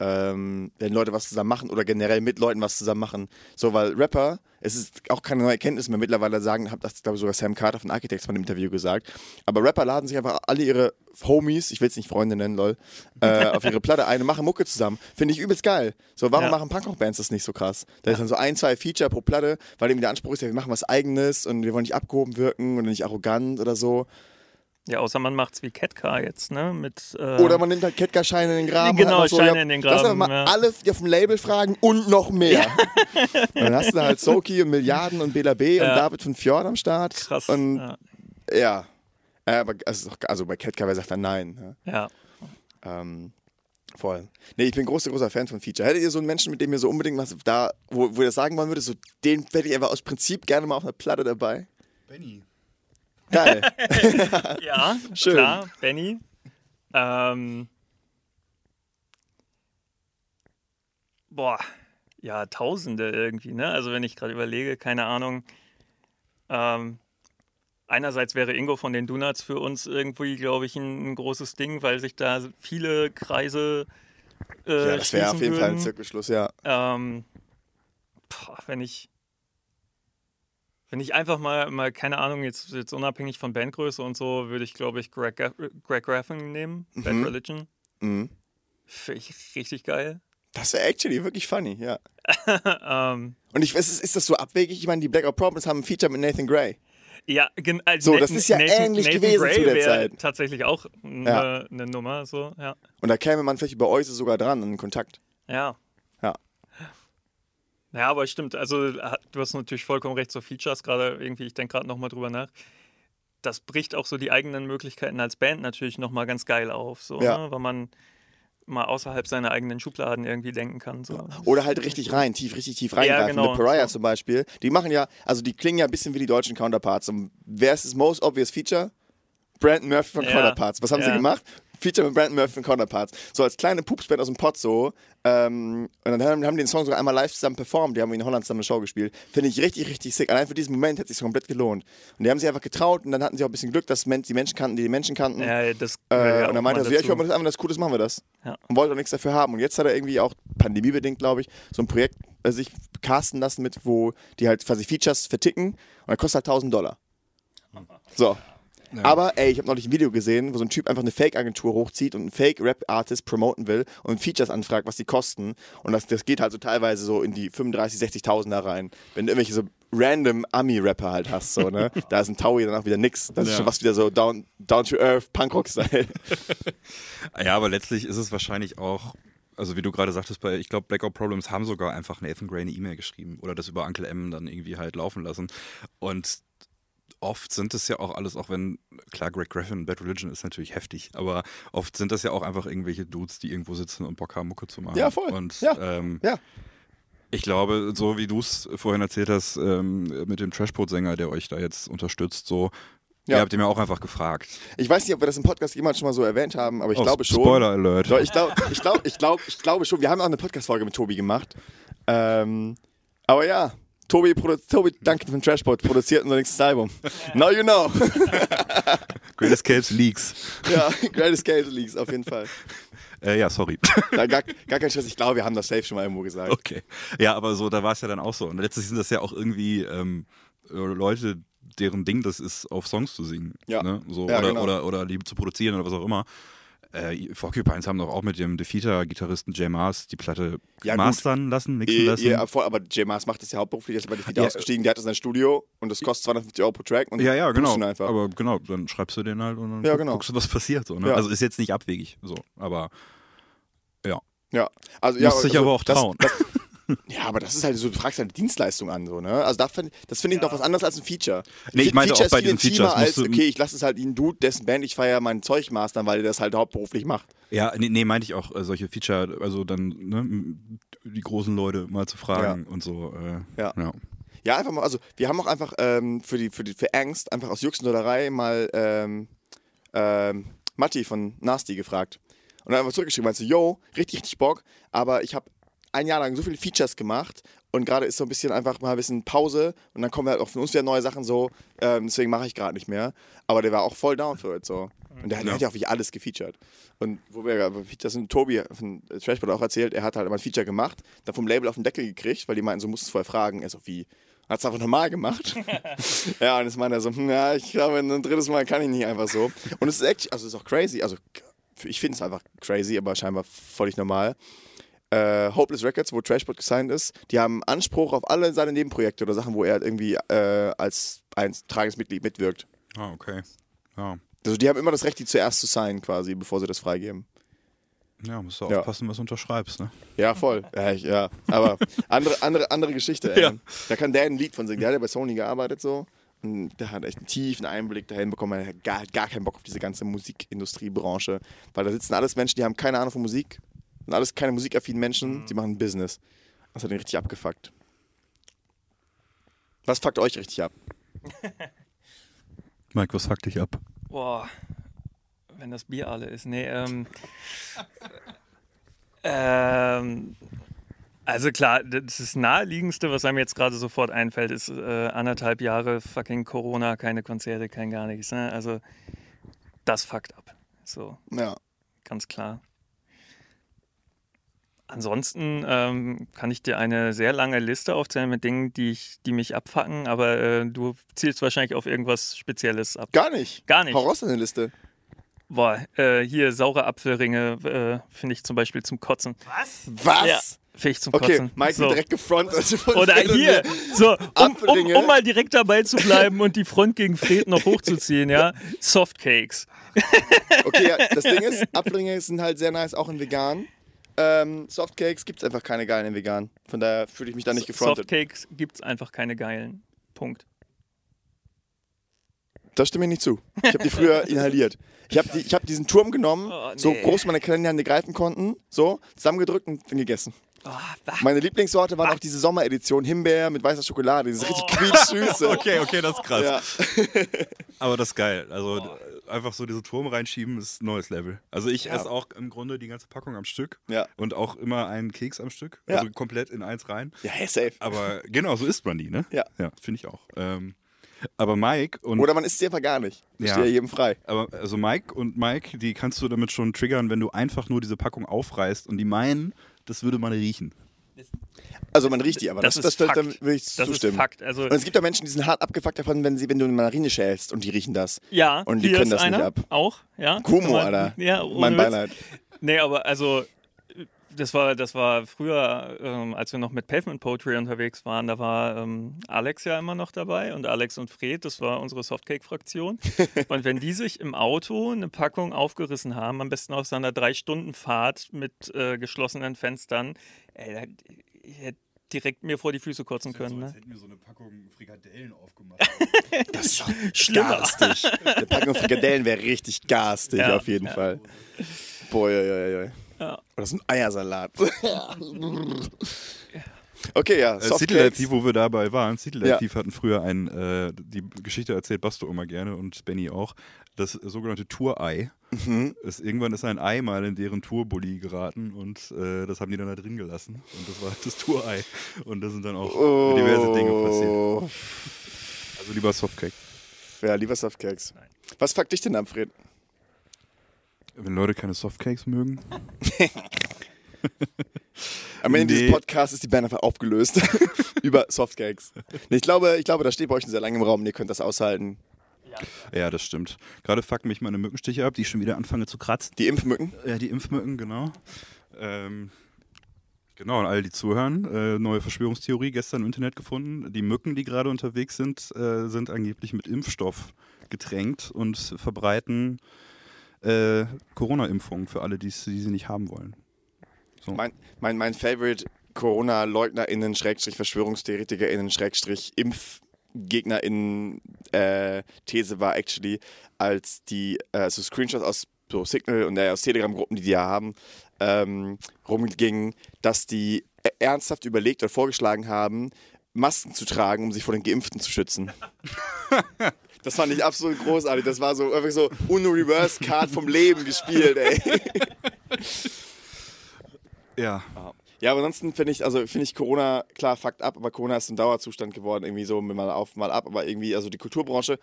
ähm, wenn Leute was zusammen machen oder generell mit Leuten was zusammen machen. So, weil Rapper, es ist auch keine neue Erkenntnis mehr mittlerweile sagen, hat das glaube ich sogar Sam Carter von Architects mal im Interview gesagt. Aber Rapper laden sich einfach alle ihre Homies, ich will es nicht Freunde nennen, lol, äh, [LAUGHS] auf ihre Platte ein und machen Mucke zusammen. Finde ich übelst geil. So, warum Ja. machen Punkrock-Bands das nicht so krass? Da ist dann so ein, zwei Feature pro Platte, weil eben der Anspruch ist ja, wir machen was Eigenes und wir wollen nicht abgehoben wirken oder nicht arrogant oder so. Ja, außer man macht's wie Catcar jetzt, ne? Mit, äh, Oder man nimmt halt Ketka-Scheine in den Graben. Genau, und einfach so, Scheine ja, in den Lass einfach Graben, mal ja. alle die auf dem Label fragen und noch mehr. und [LAUGHS] dann hast du da halt Soki und Milliarden und Bela B und Ja. David von Fjord am Start. krass. Und ja. ja. Äh, aber also, also bei Ketka, wer sagt dann nein? ja. Ja. Ähm, voll. Nee, ich bin großer, großer Fan von Feature. Hättet ihr so einen Menschen, mit dem ihr so unbedingt was da, wo, wo ihr das sagen wollen würdet, so den hätte ich einfach aus Prinzip gerne mal auf einer Platte dabei? Benny. Geil. [LAUGHS] Ja, Schön. klar, Benny. Ähm, boah, ja, Tausende irgendwie, ne? Also wenn ich gerade überlege, keine Ahnung. Ähm, einerseits wäre Ingo von den Donuts für uns irgendwie, glaube ich, ein, ein großes Ding, weil sich da viele Kreise äh, ja, das wäre auf jeden Fall ein würden. Zirkelschluss, ja. Ähm, boah, wenn ich wenn ich einfach mal, mal keine Ahnung, jetzt, jetzt unabhängig von Bandgröße und so, würde ich, glaube ich, Greg, Greg Graffin nehmen, Bad Mhm. Religion. Mhm. Finde ich richtig geil. Das wäre actually wirklich funny, ja. [LAUGHS] ähm, Und ich weiß, ist, ist das so abwegig? Ich meine, die Black Out Problems haben ein Feature mit Nathan Gray. ja, gen- also So, das ist ja ähnlich gewesen Gray zu der Zeit. tatsächlich auch eine Ja. eine Nummer, so, ja. Und da käme man vielleicht über Euse sogar dran, in Kontakt. Ja. Ja, aber stimmt. Also du hast natürlich vollkommen recht, so Features gerade irgendwie, ich denke gerade nochmal drüber nach. Das bricht auch so die eigenen Möglichkeiten als Band natürlich nochmal ganz geil auf, so, Ja. ne? weil man mal außerhalb seiner eigenen Schubladen irgendwie denken kann. So. Oder halt richtig rein, tief, richtig tief reingreifen. genau. The Pariah zum Beispiel, die machen ja, also die klingen ja ein bisschen wie die deutschen Counterparts. Und wer ist das most obvious Feature? Brandon Murphy von Ja. Counterparts. Was haben sie Ja. gemacht? Feature mit Brandon Murphy und Counterparts. So als kleine Pupsband aus dem Pott so. Ähm, und dann haben, haben die den Song sogar einmal live zusammen performt. Die haben in Holland zusammen eine Show gespielt. Finde ich richtig, richtig sick. Allein für diesen Moment hätte es sich komplett gelohnt. Und die haben sich einfach getraut und dann hatten sie auch ein bisschen Glück, dass die Menschen kannten, die die Menschen kannten. Ja, das Äh, ja und dann meinte er so, ja, ich dazu. mir das wenn das cool ist, machen wir das. Ja. Und wollte auch nichts dafür haben. Und jetzt hat er irgendwie auch, pandemiebedingt, glaube ich, so ein Projekt äh, sich casten lassen mit, wo die halt quasi Features verticken und dann kostet halt 1000 Dollar. So. Aber ey, ich habe neulich ein Video gesehen, wo so ein Typ einfach eine Fake-Agentur hochzieht und einen Fake-Rap-Artist promoten will und Features anfragt, was die kosten. Und das, das geht halt so teilweise so in die 35.000, 60.000 rein. Wenn du irgendwelche so random Ami-Rapper halt hast, so, ne? [LAUGHS] Da ist ein Taui dann auch wieder nix. Das ist Ja. schon was wieder so down, down to earth, Punkrock-Style. [LAUGHS] Ja, aber letztlich ist es wahrscheinlich auch, also wie du gerade sagtest, bei, ich glaube, Blackout Problems haben sogar einfach Nathan Gray eine E-Mail geschrieben oder das über Uncle M dann irgendwie halt laufen lassen. Und oft sind es ja auch alles, auch wenn, klar, Greg Graffin, Bad Religion ist natürlich heftig, aber oft sind das ja auch einfach irgendwelche Dudes, die irgendwo sitzen und Bock haben, Mucke zu machen. Ja, voll. Und Ja. Ähm, Ja. ich glaube, so wie du es vorhin erzählt hast, ähm, mit dem Trashport-Sänger, der euch da jetzt unterstützt, so, Ja. ihr habt ihn ja auch einfach gefragt. Ich weiß nicht, ob wir das im Podcast jemals schon mal so erwähnt haben, aber ich Oh, glaube schon. Spoiler Alert. Doch, ich glaube ich glaub, ich glaub, ich glaube schon. Wir haben auch eine Podcast-Folge mit Tobi gemacht. Ähm, aber ja, Tobi, Tobi danke von Trashpot, produziert unser nächstes Album. Now you know. [LAUGHS] Great Escapes Leaks. ja, Greatest Cave Leaks, auf jeden Fall. Äh, ja, sorry. [LAUGHS] Ja, gar, gar kein Stress, ich glaube, wir haben das safe schon mal irgendwo gesagt. Okay. Ja, aber so, da war es ja dann auch so. Und letztlich sind das ja auch irgendwie ähm, äh, Leute, deren Ding das ist, auf Songs zu singen. Ja. Ne? So, Ja, oder, genau. oder, oder Liebe zu produzieren oder was auch immer. Äh, Porcupines haben doch auch mit dem Defeater-Gitarristen Jay Mars die Platte Ja, gut. mastern lassen, mixen lassen. eh, voll, aber J. Mars macht das ja hauptberuflich, der ist bei der Video Ja. ausgestiegen, der hat das in sein Studio und das kostet 250 Euro pro Track. Und ja, ja, genau. ihn Einfach. Aber genau, dann schreibst du den halt und dann Ja, genau. guckst du, was passiert. So, ne? Ja. Also ist jetzt nicht abwegig, so, aber ja. Ja, also ja, Muss sich also aber auch das- trauen. Das, ja, aber das ist halt so, du fragst halt Dienstleistung an, so, ne? Also da find, das finde ich noch was anderes als ein Feature. Nee, ich Fe- meinte auch bei diesen Features als, okay, ich lasse es halt einen Dude, dessen Band ich feiere, mein Zeug mastern, weil der das halt hauptberuflich macht. Ja, nee, nee meinte ich auch äh, solche Feature, also dann ne, die großen Leute mal zu fragen und so. Äh, Ja. ja. Ja, einfach mal, also wir haben auch einfach ähm, für die, für die, für Angst, einfach aus Juxendollerei mal ähm, ähm, Matti von Nasty gefragt. Und dann einfach zurückgeschrieben, meinst du, yo, richtig, richtig Bock, aber ich habe ein Jahr lang so viele Features gemacht und gerade ist so ein bisschen einfach mal ein bisschen Pause und dann kommen halt auch von uns wieder neue Sachen so, ähm, deswegen mache ich gerade nicht mehr. Aber der war auch voll down für it so. Und der, der Ja. hat ja auch wirklich alles gefeatured. Und wo wir Features sind, Tobi von Trashpod auch erzählt, er hat halt immer ein Feature gemacht, dann vom Label auf den Deckel gekriegt, weil die meinten, so musst du es vorher fragen. Er so, wie? Hat es einfach normal gemacht. [LAUGHS] ja, und jetzt meint er so, hm, ja, ich glaube, ein drittes Mal kann ich nicht einfach so. Und es ist echt, also es ist auch crazy, also ich finde es einfach crazy, aber scheinbar völlig normal. Äh, Hopeless Records, wo Trashpot gesigned ist, die haben Anspruch auf alle seine Nebenprojekte oder Sachen, wo er halt irgendwie äh, als ein tragendes Mitglied mitwirkt. Ah, okay. Ja. Also die haben immer das Recht, die zuerst zu signen quasi, bevor sie das freigeben. Ja, musst du Ja. aufpassen, was du unterschreibst, ne? Ja, voll. Ja, ich, ja. aber andere, andere, andere Geschichte. Ey. Ja. Da kann der ein Lied von singen. Der hat ja bei Sony gearbeitet so. Und der hat echt einen tiefen Einblick dahin bekommen. Er hat gar, gar keinen Bock auf diese ganze Musikindustriebranche. Weil da sitzen alles Menschen, die haben keine Ahnung von Musik. Und alles keine musikaffinen Menschen, die machen Business. Das hat ihn richtig abgefuckt. Was fuckt euch richtig ab? [LAUGHS] Mike, was fuckt dich ab? Boah, wenn das Bier alle ist. Nee, ähm. [LAUGHS] ähm also klar, das ist naheliegendste, was einem jetzt gerade sofort einfällt, ist äh, anderthalb Jahre fucking Corona, keine Konzerte, kein gar nichts. Ne? Also das fuckt ab. So, Ja. ganz klar. Ansonsten ähm, kann ich dir eine sehr lange Liste aufzählen mit Dingen, die, ich, die mich abfacken, aber äh, du zielst wahrscheinlich auf irgendwas Spezielles ab. Gar nicht. Gar nicht. Hau raus in der Liste. Boah, äh, hier saure Apfelringe äh, finde ich zum Beispiel zum Kotzen. Was? Ja, finde ich zum Okay, Kotzen. Mike so. wird direkt gefrontet. von Oder hier, so, um, um, um mal direkt dabei zu bleiben und die Front gegen Fred noch hochzuziehen, ja. Softcakes. Okay, ja, das Ding ist, Apfelringe sind halt sehr nice, auch in vegan. Ähm, Softcakes gibt es einfach keine geilen in vegan. Von daher fühle ich mich da nicht gefrontet. Softcakes gibt es einfach keine geilen. Punkt. Das stimme ich nicht zu. Ich habe die früher [LAUGHS] inhaliert. Ich habe die, ich hab diesen Turm genommen, Oh, so nee. groß meine kleinen Hände greifen konnten, so, zusammengedrückt und dann gegessen. Meine Lieblingssorte waren auch diese Sommeredition Himbeer mit weißer Schokolade, diese richtig Oh. quietschsüße. [LAUGHS] Okay, okay, das ist krass. Ja. [LAUGHS] Aber das ist geil. Also d- einfach so diese Turm reinschieben ist ein neues Level. Also ich Ja. esse auch im Grunde die ganze Packung am Stück Ja. und auch immer einen Keks am Stück. Ja. Also komplett in eins rein. Ja, hey, safe. Aber genau, so isst man die, ne? Ja. Ja, finde ich auch. Ähm, aber Mike und Oder man isst sie einfach gar nicht. Das Ja. steht ja jedem frei. aber also Mike und Mike, die kannst du damit schon triggern, wenn du einfach nur diese Packung aufreißt und die meinen, das würde man riechen. Also man riecht die, aber das, Das das, ist das, Fakt. dann will ich Das zustimmen. ist Fakt. Also, Und es gibt ja Menschen, die sind hart abgefuckt davon, wenn, sie, wenn du eine Mandarine schälst und die riechen das. ja, und die hier können ist das nicht einer ab. Auch, ja. Kumo, Alter. Ja, mein Witz. Beileid. Nee, aber also das war, das war früher, ähm, als wir noch mit Pavement Poetry unterwegs waren, da war ähm, Alex ja immer noch dabei und Alex und Fred, das war unsere Softcake-Fraktion. [LAUGHS] und wenn die sich im Auto eine Packung aufgerissen haben, am besten auf seiner Drei-Stunden-Fahrt mit äh, geschlossenen Fenstern, ey, da, ich hätte direkt mir vor die Füße kotzen können. Ne? hätten wir so eine Packung Frikadellen aufgemacht. [LAUGHS] Das ist doch Schlimmer. garstig. Eine Packung Frikadellen wäre richtig garstig, Ja. auf jeden Fall. Boah, ja, ja, ja. Ja. Oder das ist ein Eiersalat. [LAUGHS] okay, ja, Äh, City Softcakes. Light Thief, wo wir dabei waren, City Light Ja. Thief hatten früher ein, äh, die Geschichte erzählt Basto immer gerne und Benny auch, das sogenannte Tour-Ei. Mhm. Ist, irgendwann ist ein Ei mal in deren Tourbully geraten und äh, das haben die dann da drin gelassen. Und das war [LAUGHS] das Tour-Ei. Und da sind dann auch diverse Dinge passiert. Oh. Also lieber Softcake. Ja, lieber Softcakes. Was fuckt dich denn ab, Fred? Wenn Leute keine Softcakes mögen. [LAUGHS] Am Ende Nee. dieses Podcasts ist die Band einfach aufgelöst [LAUGHS] über Softcakes. Nee, ich, glaube, ich glaube, das steht bei euch schon sehr lange im Raum und ihr könnt das aushalten. Ja, das stimmt. Gerade fucken mich meine Mückenstiche ab, die ich schon wieder anfange zu kratzen. Die Impfmücken. Ja, die Impfmücken, genau. Ähm, genau, und alle, die zuhören, äh, neue Verschwörungstheorie gestern im Internet gefunden. Die Mücken, die gerade unterwegs sind, äh, sind angeblich mit Impfstoff getränkt und verbreiten äh, Corona-Impfungen für alle, die sie nicht haben wollen. So. Mein, mein, mein Favorite Corona-LeugnerInnen, Schrägstrich VerschwörungstheoretikerInnen, Schrägstrich ImpfgegnerInnen äh, These war actually, als die äh, so Screenshots aus so Signal und äh, aus Telegram-Gruppen, die die ja haben, ähm, rumgingen, dass die ernsthaft überlegt oder vorgeschlagen haben, Masken zu tragen, um sich vor den Geimpften zu schützen. [LAUGHS] Das fand ich absolut großartig. Das war so einfach so Uno Reverse Card vom Leben gespielt, ey. Ja, Ja, aber ansonsten finde ich, also finde ich Corona, klar, fuckt ab, aber Corona ist ein Dauerzustand geworden, irgendwie so mal auf, mal ab, aber irgendwie, also die Kulturbranche,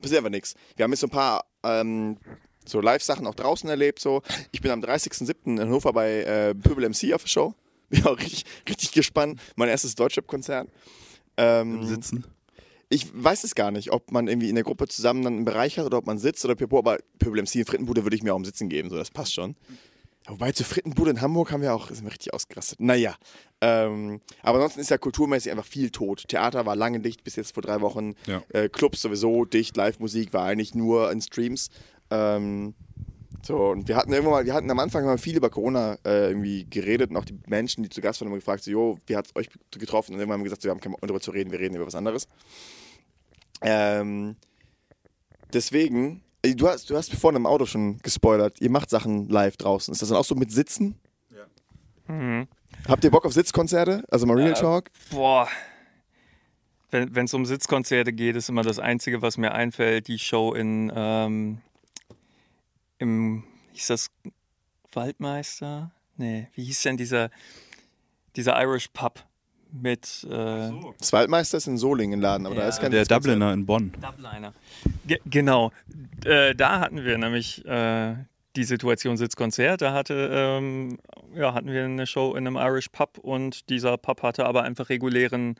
passiert einfach nichts. Wir haben jetzt so ein paar ähm, so Live-Sachen auch draußen erlebt, so. Ich bin am 30.07. in Hannover bei äh, Pöbel MC auf der Show. Bin auch richtig, richtig gespannt. Mein erstes Deutschrap-Konzert. Ähm, sitzen. Ich weiß es gar nicht, ob man irgendwie in der Gruppe zusammen dann einen Bereich hat oder ob man sitzt oder Pipo, aber Pöbel MC in Frittenbude würde ich mir auch im Sitzen geben, so das passt schon. Wobei zur Frittenbude in Hamburg haben wir auch, sind wir richtig ausgerastet. Naja, ähm, aber ansonsten ist ja kulturmäßig einfach viel tot. Theater war lange dicht, bis jetzt vor drei Wochen. Ja. Äh, Clubs sowieso dicht, Live-Musik war eigentlich nur in Streams. Ähm, so, und wir hatten irgendwann mal, wir hatten am Anfang mal viel über Corona äh, irgendwie geredet und auch die Menschen, die zu Gast waren, haben gefragt, so, jo, wie hat es euch getroffen? Und irgendwann haben wir gesagt, so, wir haben keinen Bock darüber zu reden, wir reden über was anderes. Ähm, deswegen, äh, du hast, du hast vorhin im Auto schon gespoilert, ihr macht Sachen live draußen. Ist das dann auch so mit Sitzen? Mhm. Habt ihr Bock auf Sitzkonzerte? Also mal Real Äh, Talk? Boah. Wenn es um Sitzkonzerte geht, ist immer das Einzige, was mir einfällt, die Show in ähm, im, hieß das Waldmeister? Nee, wie hieß denn dieser, dieser Irish Pub mit äh, Das Waldmeister ist in Solingen Laden, aber da Ja. ist kein Der. Dubliner in Bonn. Dubliner. Ge genau. Äh, da hatten wir nämlich äh, die Situation Sitzkonzert. Da hatte, ähm, ja, hatten wir eine Show in einem Irish Pub und dieser Pub hatte aber einfach regulären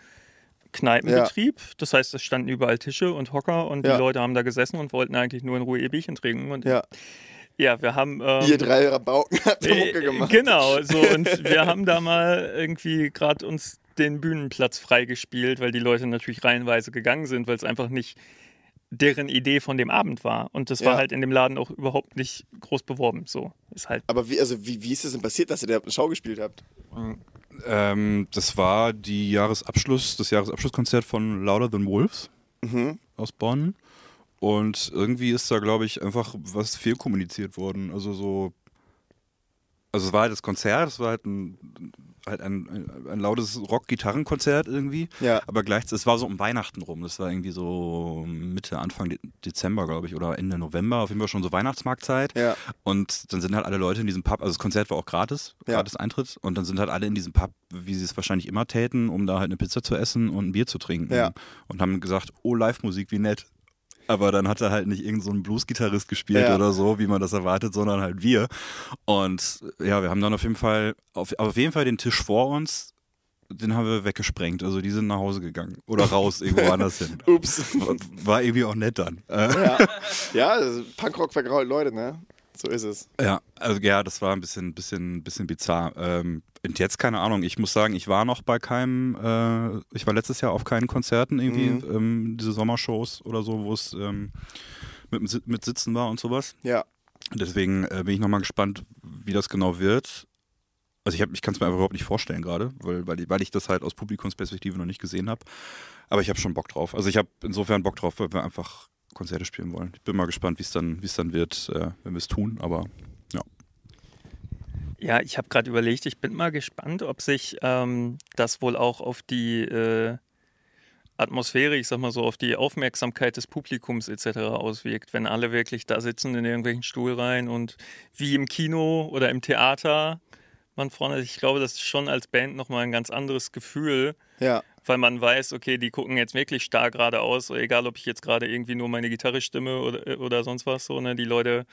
Kneipenbetrieb. Das heißt, es standen überall Tische und Hocker und Ja. die Leute haben da gesessen und wollten eigentlich nur in Ruhe ihr Bierchen trinken. Und Ja, ja wir haben. Ähm, ihr drei Rabauken habt ihr Mucke äh, gemacht. Genau, so [LAUGHS] und wir haben da mal irgendwie gerade uns den Bühnenplatz freigespielt, weil die Leute natürlich reihenweise gegangen sind, weil es einfach nicht deren Idee von dem Abend war. Und das war Ja. halt in dem Laden auch überhaupt nicht groß beworben. So ist halt. Aber wie, also wie, wie ist es denn passiert, dass ihr da eine Show gespielt habt? Ähm, das war die Jahresabschluss, das Jahresabschlusskonzert von Louder Than Wolves Mhm. aus Bonn. Und irgendwie ist da, glaube ich, einfach was fehlkommuniziert worden. Also so, also es war halt das Konzert, es war halt ein, halt ein, ein, lautes Rock-Gitarrenkonzert irgendwie. Ja. Aber gleichzeitig, es war so um Weihnachten rum. Das war irgendwie so Mitte, Anfang De Dezember, glaube ich, oder Ende November. Auf jeden Fall schon so Weihnachtsmarktzeit. Ja. Und dann sind halt alle Leute in diesem Pub, also das Konzert war auch gratis, Ja. gratis Eintritt. Und dann sind halt alle in diesem Pub, wie sie es wahrscheinlich immer täten, um da halt eine Pizza zu essen und ein Bier zu trinken. Ja. Und haben gesagt, oh, Live-Musik, wie nett. Aber dann hat er halt nicht irgendein so Blues-Gitarrist gespielt Ja. oder so, wie man das erwartet, sondern halt wir. Und ja, wir haben dann auf jeden Fall, auf, auf jeden Fall den Tisch vor uns, den haben wir weggesprengt. Also die sind nach Hause gegangen oder raus, irgendwo [LAUGHS] anders hin. Ups. War, irgendwie auch nett dann. Äh, Ja, ja Punkrock vergrault Leute, ne? So ist es. Ja, also ja, das war ein bisschen, bisschen, bisschen bizarr. Ähm, und jetzt keine Ahnung. Ich muss sagen, ich war noch bei keinem. Äh, ich war letztes Jahr auf keinen Konzerten irgendwie Mhm. ähm, diese Sommershows oder so, wo es ähm, mit, mit Sitzen war und sowas. Ja. Deswegen äh, bin ich nochmal gespannt, wie das genau wird. Also ich, hab- ich kann es mir einfach überhaupt nicht vorstellen gerade, weil, weil, ich- weil ich das halt aus Publikumsperspektive noch nicht gesehen habe. Aber ich habe schon Bock drauf. Also ich habe insofern Bock drauf, weil wir einfach Konzerte spielen wollen. Ich bin mal gespannt, wie es dann, dann wird, äh, wenn wir es tun. Aber ja. Ich habe gerade überlegt, ich bin mal gespannt, ob sich ähm, das wohl auch auf die äh, Atmosphäre, ich sag mal so, auf die Aufmerksamkeit des Publikums etc. auswirkt, wenn alle wirklich da sitzen in irgendwelchen Stuhlreihen und wie im Kino oder im Theater man vorne, ich glaube, das ist schon als Band nochmal ein ganz anderes Gefühl, Ja. weil man weiß, okay, die gucken jetzt wirklich starr geradeaus, egal ob ich jetzt gerade irgendwie nur meine Gitarre stimme oder, oder sonst was, so, ne, die Leute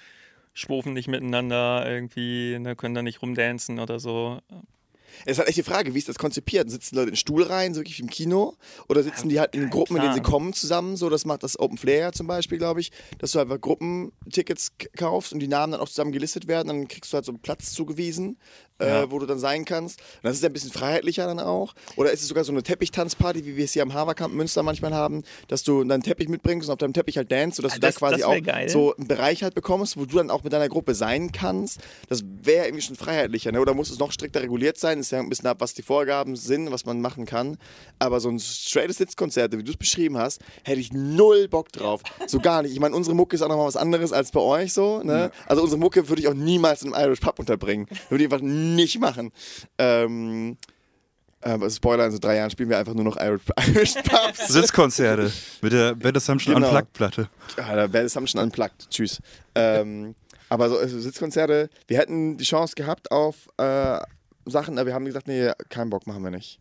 schwufen nicht miteinander irgendwie, ne, können da nicht rumdancen oder so. Es ist halt echt die Frage, wie ist das konzipiert? Sitzen Leute in Stuhlreihen, so wirklich wie im Kino? Oder sitzen die halt in Gruppen, in denen sie kommen zusammen? So, das macht das Open Flair zum Beispiel, glaube ich, dass du einfach Gruppentickets kaufst und die Namen dann auch zusammen gelistet werden. Dann kriegst du halt so einen Platz zugewiesen, Ja. äh, wo du dann sein kannst. Und das ist ja ein bisschen freiheitlicher dann auch. Oder ist es sogar so eine Teppichtanzparty, wie wir es hier am Haverkamp Münster manchmal haben, dass du deinen Teppich mitbringst und auf deinem Teppich halt dance, sodass Ah, du da das- quasi das auch geil. so einen Bereich halt bekommst, wo du dann auch mit deiner Gruppe sein kannst. Das wäre irgendwie schon freiheitlicher, ne? Oder muss es noch strikter reguliert sein? Ist ja ein bisschen ab, was die Vorgaben sind, was man machen kann. Aber so ein straightes Sitzkonzert, wie du es beschrieben hast, hätte ich null Bock drauf. So gar nicht. Ich meine, unsere Mucke ist auch nochmal was anderes als bei euch so, ne? Also unsere Mucke würde ich auch niemals in einem Irish Pub unterbringen. Würde ich einfach nicht machen. Ähm, aber Spoiler, in so drei Jahren spielen wir einfach nur noch Irish, [LAUGHS] Irish Pubs. Sitzkonzerte mit der Bad Assumption Genau. Unplugged-Platte. Ja, wäre das haben schon unplugged. Tschüss. ähm, aber so also Sitzkonzerte, wir hätten die Chance gehabt auf äh, Sachen, aber wir haben gesagt, nee, keinen Bock, machen wir nicht.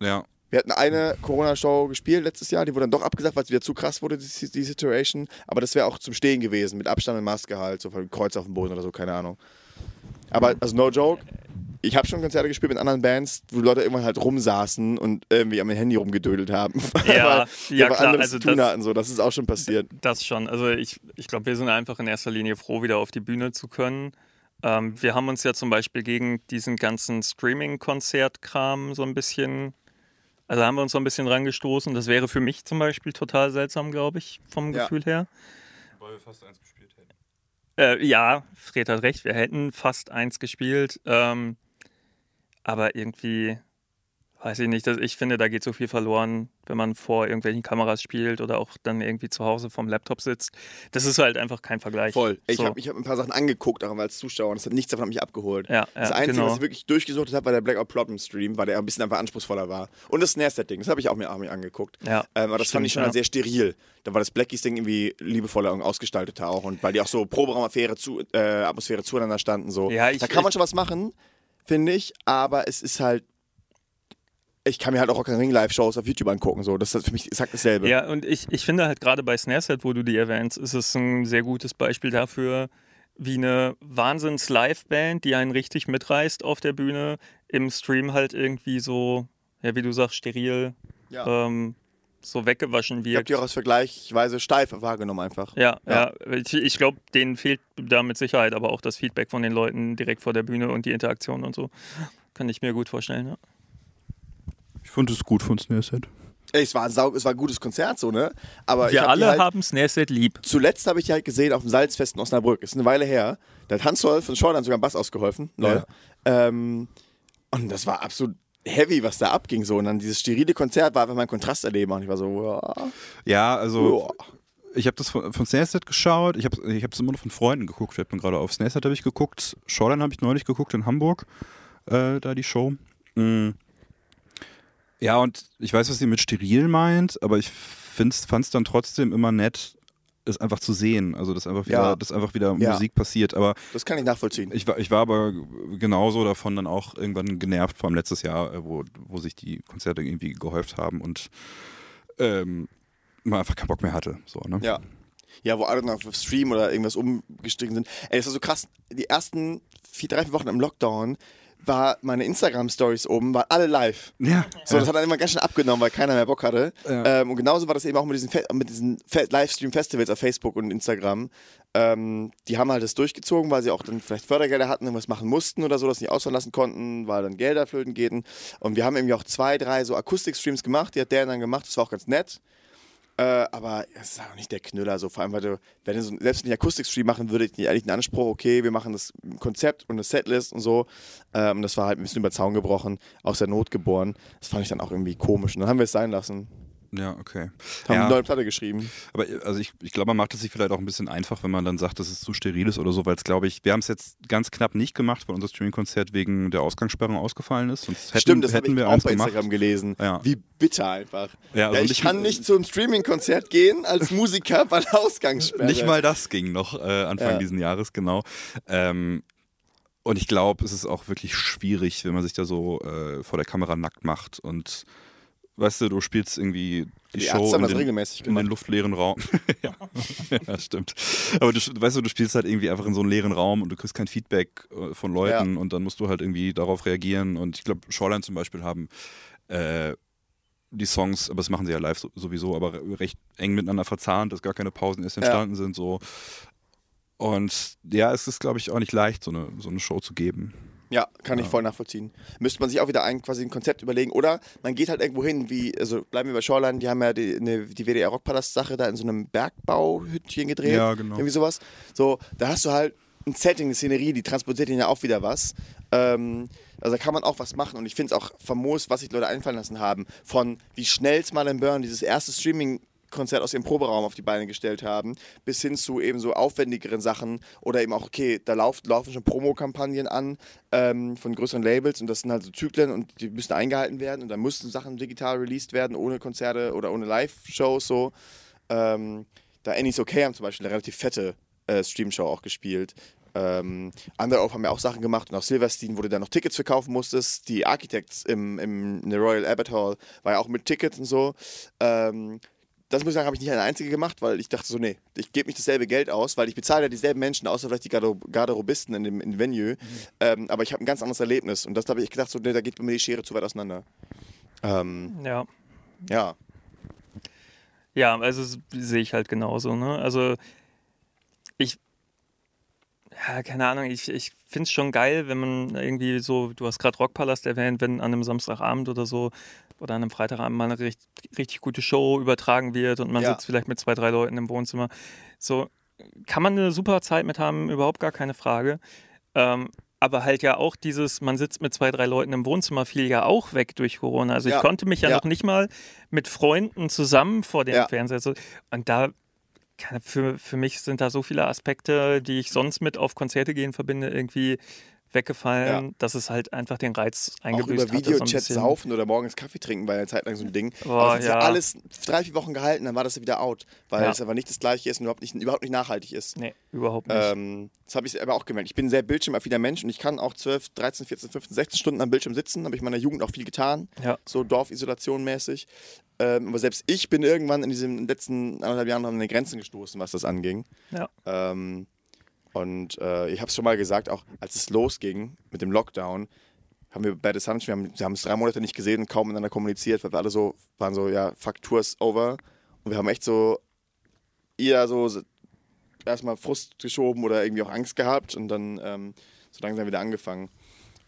Ja. Wir hatten eine Corona-Show gespielt letztes Jahr, die wurde dann doch abgesagt, weil es wieder zu krass wurde, die, die Situation. Aber das wäre auch zum Stehen gewesen, mit Abstand und Maske halt, so von Kreuz auf dem Boden oder so, keine Ahnung. Aber, also no joke, ich habe schon Konzerte gespielt mit anderen Bands, wo Leute irgendwann halt rumsaßen und irgendwie am Handy rumgedödelt haben. Ja, [LAUGHS] weil ja, klar, anderes also zu tun das- hatten. So. Das ist auch schon passiert. Das schon. Also ich, ich glaube, wir sind einfach in erster Linie froh, wieder auf die Bühne zu können. Ähm, wir haben uns ja zum Beispiel gegen diesen ganzen Streaming-Konzert-Kram so ein bisschen, also haben wir uns so ein bisschen rangestoßen. Das wäre für mich zum Beispiel total seltsam, glaube ich, vom Ja. Gefühl her. Weil wir fast eins gespielt. Äh, ja, Fred hat recht, wir hätten fast eins gespielt. Ähm, aber irgendwie, weiß ich nicht, das, ich finde, da geht so viel verloren, wenn man vor irgendwelchen Kameras spielt oder auch dann irgendwie zu Hause vorm Laptop sitzt. Das ist halt einfach kein Vergleich. Voll. Ich So. habe ich hab ein paar Sachen angeguckt, auch als Zuschauer, und das hat nichts davon hat mich abgeholt. Ja, das ja, Einzige, genau. was ich wirklich durchgesucht habe, war der Blackout Problem Stream, weil der ein bisschen einfach anspruchsvoller war. Und das Snare-Setting, das habe ich auch mir, auch mir angeguckt. Ja, Ähm, aber das fand stimmt, ich schon ja. sehr steril. Da war das Blackies-Ding irgendwie liebevoller und ausgestalteter auch. Und weil die auch so Proberaumatmosphäre zu, äh, Atmosphäre zueinander standen. So. Ja, ich- da kann man schon was machen, finde ich, aber es ist halt. Ich kann mir halt auch Rock Ring Live-Shows auf YouTube angucken. So. Das ist für mich exakt dasselbe. Ja, und ich, ich finde halt gerade bei Snareset, wo du die erwähnst, ist es ein sehr gutes Beispiel dafür, wie eine Wahnsinns-Live-Band, die einen richtig mitreißt auf der Bühne, im Stream halt irgendwie so, ja, wie du sagst, steril Ja. ähm, so weggewaschen ich habe die auch als vergleichsweise steif wahrgenommen einfach. Ja, Ja. ja. Ich, ich glaube, denen fehlt da mit Sicherheit aber auch das Feedback von den Leuten direkt vor der Bühne und die Interaktion und so. Kann ich mir gut vorstellen, ja. Ich fand es gut von Snareset. Ey, es war ein, sau, es war ein gutes Konzert so, ne? Aber ich Wir hab alle halt, haben Snareset lieb. Zuletzt habe ich die halt gesehen auf dem Salzfest in Osnabrück. Ist eine Weile her. Da hat Hans-Rolf von Schordan sogar einen Bass ausgeholfen. Lol. Ähm, und das war absolut heavy, was da abging so. Und dann dieses sterile Konzert war einfach mein Kontrasterleben. Und ich war so, wow. Ja, also wow. ich habe das von, von Snareset geschaut, ich habe ich es immer noch von Freunden geguckt. Ich bin gerade auf Snareset habe ich geguckt, Shoreline habe ich neulich geguckt in Hamburg, äh, da die Show. Mm. Ja, und ich weiß, was sie mit steril meint, aber ich fand es dann trotzdem immer nett, es einfach zu sehen. Also, dass einfach wieder, Ja. dass einfach wieder Ja. Musik passiert. Aber Das kann ich nachvollziehen. ich war, ich war aber genauso davon dann auch irgendwann genervt, vor allem letztes Jahr, äh, wo, wo sich die Konzerte irgendwie gehäuft haben und ähm, man einfach keinen Bock mehr hatte. So, ne? Ja. Ja, wo alle noch auf Stream oder irgendwas umgestiegen sind. Ey, das war so krass. Die ersten vier, drei, vier Wochen im Lockdown war meine Instagram-Stories oben, waren alle live. Ja. So, das hat dann immer ganz schön abgenommen, weil keiner mehr Bock hatte. Ja. Ähm, und genauso war das eben auch mit diesen, Fe mit diesen Fe Livestream-Festivals auf Facebook und Instagram. Ähm, die haben halt das durchgezogen, weil sie auch dann vielleicht Fördergelder hatten, irgendwas machen mussten oder so, das nicht ausfallen lassen konnten, weil dann Gelder flöten gehen. Und wir haben irgendwie auch zwei, drei so Akustik-Streams gemacht, die hat der dann gemacht, das war auch ganz nett. Äh, aber es ist auch nicht der Knüller, so vor allem, weil du, wenn du so, selbst ich Akustik-Stream machen würde, ich eigentlich einen Anspruch, okay, wir machen das Konzept und eine Setlist und so. Ähm, das war halt ein bisschen über Zaun gebrochen, aus der Not geboren. Das fand ich dann auch irgendwie komisch. Und dann haben wir es sein lassen. Ja, okay. Haben ja, eine neue Platte geschrieben. aber also ich, ich glaube, man macht es sich vielleicht auch ein bisschen einfach, wenn man dann sagt, dass es zu steril ist oder so, weil es, glaube ich, wir haben es jetzt ganz knapp nicht gemacht, weil unser Streaming-Konzert wegen der Ausgangssperrung ausgefallen ist. Sonst hätten, Stimmt, das hätten wir auch bei gemacht. Instagram gelesen. Ja. Wie bitter einfach. Ja, Ja, also ich nicht- kann nicht zum Streaming-Konzert gehen als Musiker bei der [LAUGHS] Ausgangssperre. Nicht mal das ging noch äh, Anfang Ja. diesen Jahres, genau. Ähm, und ich glaube, es ist auch wirklich schwierig, wenn man sich da so äh, vor der Kamera nackt macht und weißt du, du spielst irgendwie die, Die Show Ärzte haben in den, regelmäßig in den luftleeren Raum. [LAUGHS] ja. ja, stimmt. Aber du, weißt du, du spielst halt irgendwie einfach in so einem leeren Raum und du kriegst kein Feedback äh, von Leuten und dann musst du halt irgendwie darauf reagieren. Und ich glaube, Shoreline zum Beispiel haben äh, die Songs, aber das machen sie ja live so- sowieso, aber recht eng miteinander verzahnt, dass gar keine Pausen erst entstanden sind. So. Und ja, es ist, glaube ich, auch nicht leicht, so eine, so eine Show zu geben. Ja, kann ich voll nachvollziehen. Müsste man sich auch wieder ein, quasi ein Konzept überlegen. Oder man geht halt irgendwo hin, wie, also bleiben wir bei Shoreline, die haben ja die, die WDR Rockpalast-Sache da in so einem Bergbauhüttchen gedreht. Ja, genau. Irgendwie sowas. So, da hast du halt ein Setting, eine Szenerie, die transportiert ihnen ja auch wieder was. Ähm, also da kann man auch was machen und ich finde es auch famos, was sich Leute einfallen lassen haben. Von wie schnell Smile and Burn dieses erste Streaming Konzert aus dem Proberaum auf die Beine gestellt haben, bis hin zu eben so aufwendigeren Sachen oder eben auch, okay, da lauf, laufen schon Promokampagnen an ähm, von größeren Labels und das sind halt so Zyklen und die müssen eingehalten werden und dann mussten Sachen digital released werden, ohne Konzerte oder ohne Live-Shows so. Ähm, da Annie's Okay haben zum Beispiel eine relativ fette äh, Streamshow auch gespielt. Ähm, andere auch haben ja auch Sachen gemacht und auch Silverstein, wo du dann noch Tickets verkaufen musstest. Die Architects im, im in der Royal Albert Hall war ja auch mit Tickets und so. Ähm, das muss ich sagen, habe ich nicht eine einzige gemacht, weil ich dachte so, nee, ich gebe nicht dasselbe Geld aus, weil ich bezahle ja dieselben Menschen, außer vielleicht die Garderob Garderobisten in dem, in Venue. Ähm, aber ich habe ein ganz anderes Erlebnis und das habe ich gedacht, so, nee, da geht mir die Schere zu weit auseinander. Ähm, Ja. ja, Ja, also sehe ich halt genauso. Ne? Also ich, ja, keine Ahnung, ich, ich finde es schon geil, wenn man irgendwie so, du hast gerade Rockpalast erwähnt, wenn an einem Samstagabend oder so oder an einem Freitagabend mal eine richtig, richtig gute Show übertragen wird und man Ja. sitzt vielleicht mit zwei, drei Leuten im Wohnzimmer. So kann man eine super Zeit mit haben, überhaupt gar keine Frage. Ähm, aber halt ja auch dieses, man sitzt mit zwei, drei Leuten im Wohnzimmer, fiel ja auch weg durch Corona. Also Ja. ich konnte mich ja, Ja. noch nicht mal mit Freunden zusammen vor dem. Fernseher. Und da, für, für mich sind da so viele Aspekte, die ich sonst mit auf Konzerte gehen verbinde, irgendwie weggefallen, Ja. dass es halt einfach den Reiz auch eingebüßt über hatte. so ein Videochat bisschen. saufen oder morgens Kaffee trinken war ja eine Zeit lang so ein Ding. Boah, das hat ja. sich alles drei, vier Wochen gehalten, dann war das wieder out, weil Ja. es aber nicht das gleiche ist und überhaupt nicht, überhaupt nicht nachhaltig ist. Nee, überhaupt nicht. Ähm, das habe ich aber auch gemerkt. Ich bin ein sehr bildschirmaffiner Mensch und ich kann auch 12, 13, 14, 15, 16 Stunden am Bildschirm sitzen. Habe ich in meiner Jugend auch viel getan. Ja. So Dorfisolation mäßig. Ähm, aber selbst ich bin irgendwann in diesen letzten anderthalb Jahren an die Grenzen gestoßen, was das anging. ja. Ähm, und äh, ich habe es schon mal gesagt, auch als es losging mit dem Lockdown, haben wir bei Sun, wir haben wir haben es drei Monate nicht gesehen kaum miteinander kommuniziert, weil wir alle so waren so, ja, fuck, Tour is over. Und wir haben echt so, so so erstmal Frust geschoben oder irgendwie auch Angst gehabt und dann ähm, so langsam wieder angefangen.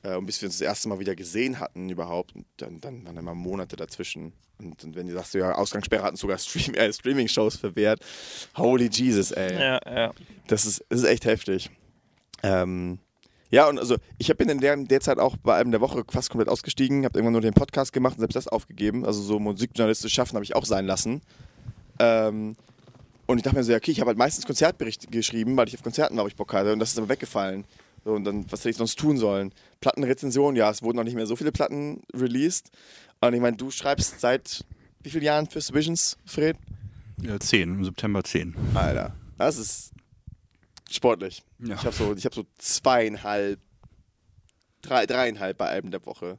Äh, und bis wir uns das erste Mal wieder gesehen hatten überhaupt, dann, dann waren immer Monate dazwischen. Und, und wenn du sagst, ja, Ausgangssperre hatten sogar Stream, [LAUGHS] äh, Streaming-Shows verwehrt. Holy Jesus, ey. ja, ja. Das ist, das ist echt heftig. Ähm, ja, und also ich bin in der, der Zeit auch bei einem der Woche fast komplett ausgestiegen, habe irgendwann nur den Podcast gemacht und selbst das aufgegeben. Also so musikjournalistisch schaffen habe ich auch sein lassen. Ähm, Und ich dachte mir so, ja, okay, ich habe halt meistens Konzertberichte geschrieben, weil ich auf Konzerten war, wo ich Bock hatte. Und das ist aber weggefallen. So, und dann, was hätte ich sonst tun sollen? Plattenrezension, ja, es wurden noch nicht mehr so viele Platten released. Und ich meine, du schreibst seit wie vielen Jahren fürs Visions, Fred? Ja, 10, im September 10. Alter, das ist sportlich. Ja. Ich habe so, ich hab so zweieinhalb, drei, dreieinhalb bei Alben der Woche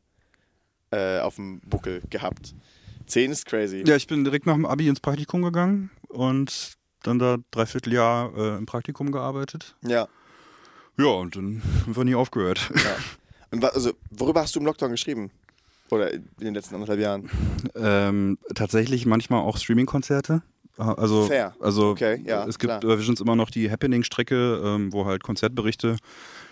äh, auf dem Buckel gehabt. Zehn ist crazy. Ja, ich bin direkt nach dem Abi ins Praktikum gegangen und dann da dreiviertel Jahr äh, im Praktikum gearbeitet. Ja. Ja, und dann [LAUGHS] einfach nie aufgehört. ja. Und also, worüber hast du im Lockdown geschrieben? Oder in den letzten anderthalb Jahren? ähm, tatsächlich manchmal auch Streaming-Konzerte. Also, Fair. also Okay, ja, es gibt klar. Visions immer noch die Happening-Strecke, ähm, wo halt Konzertberichte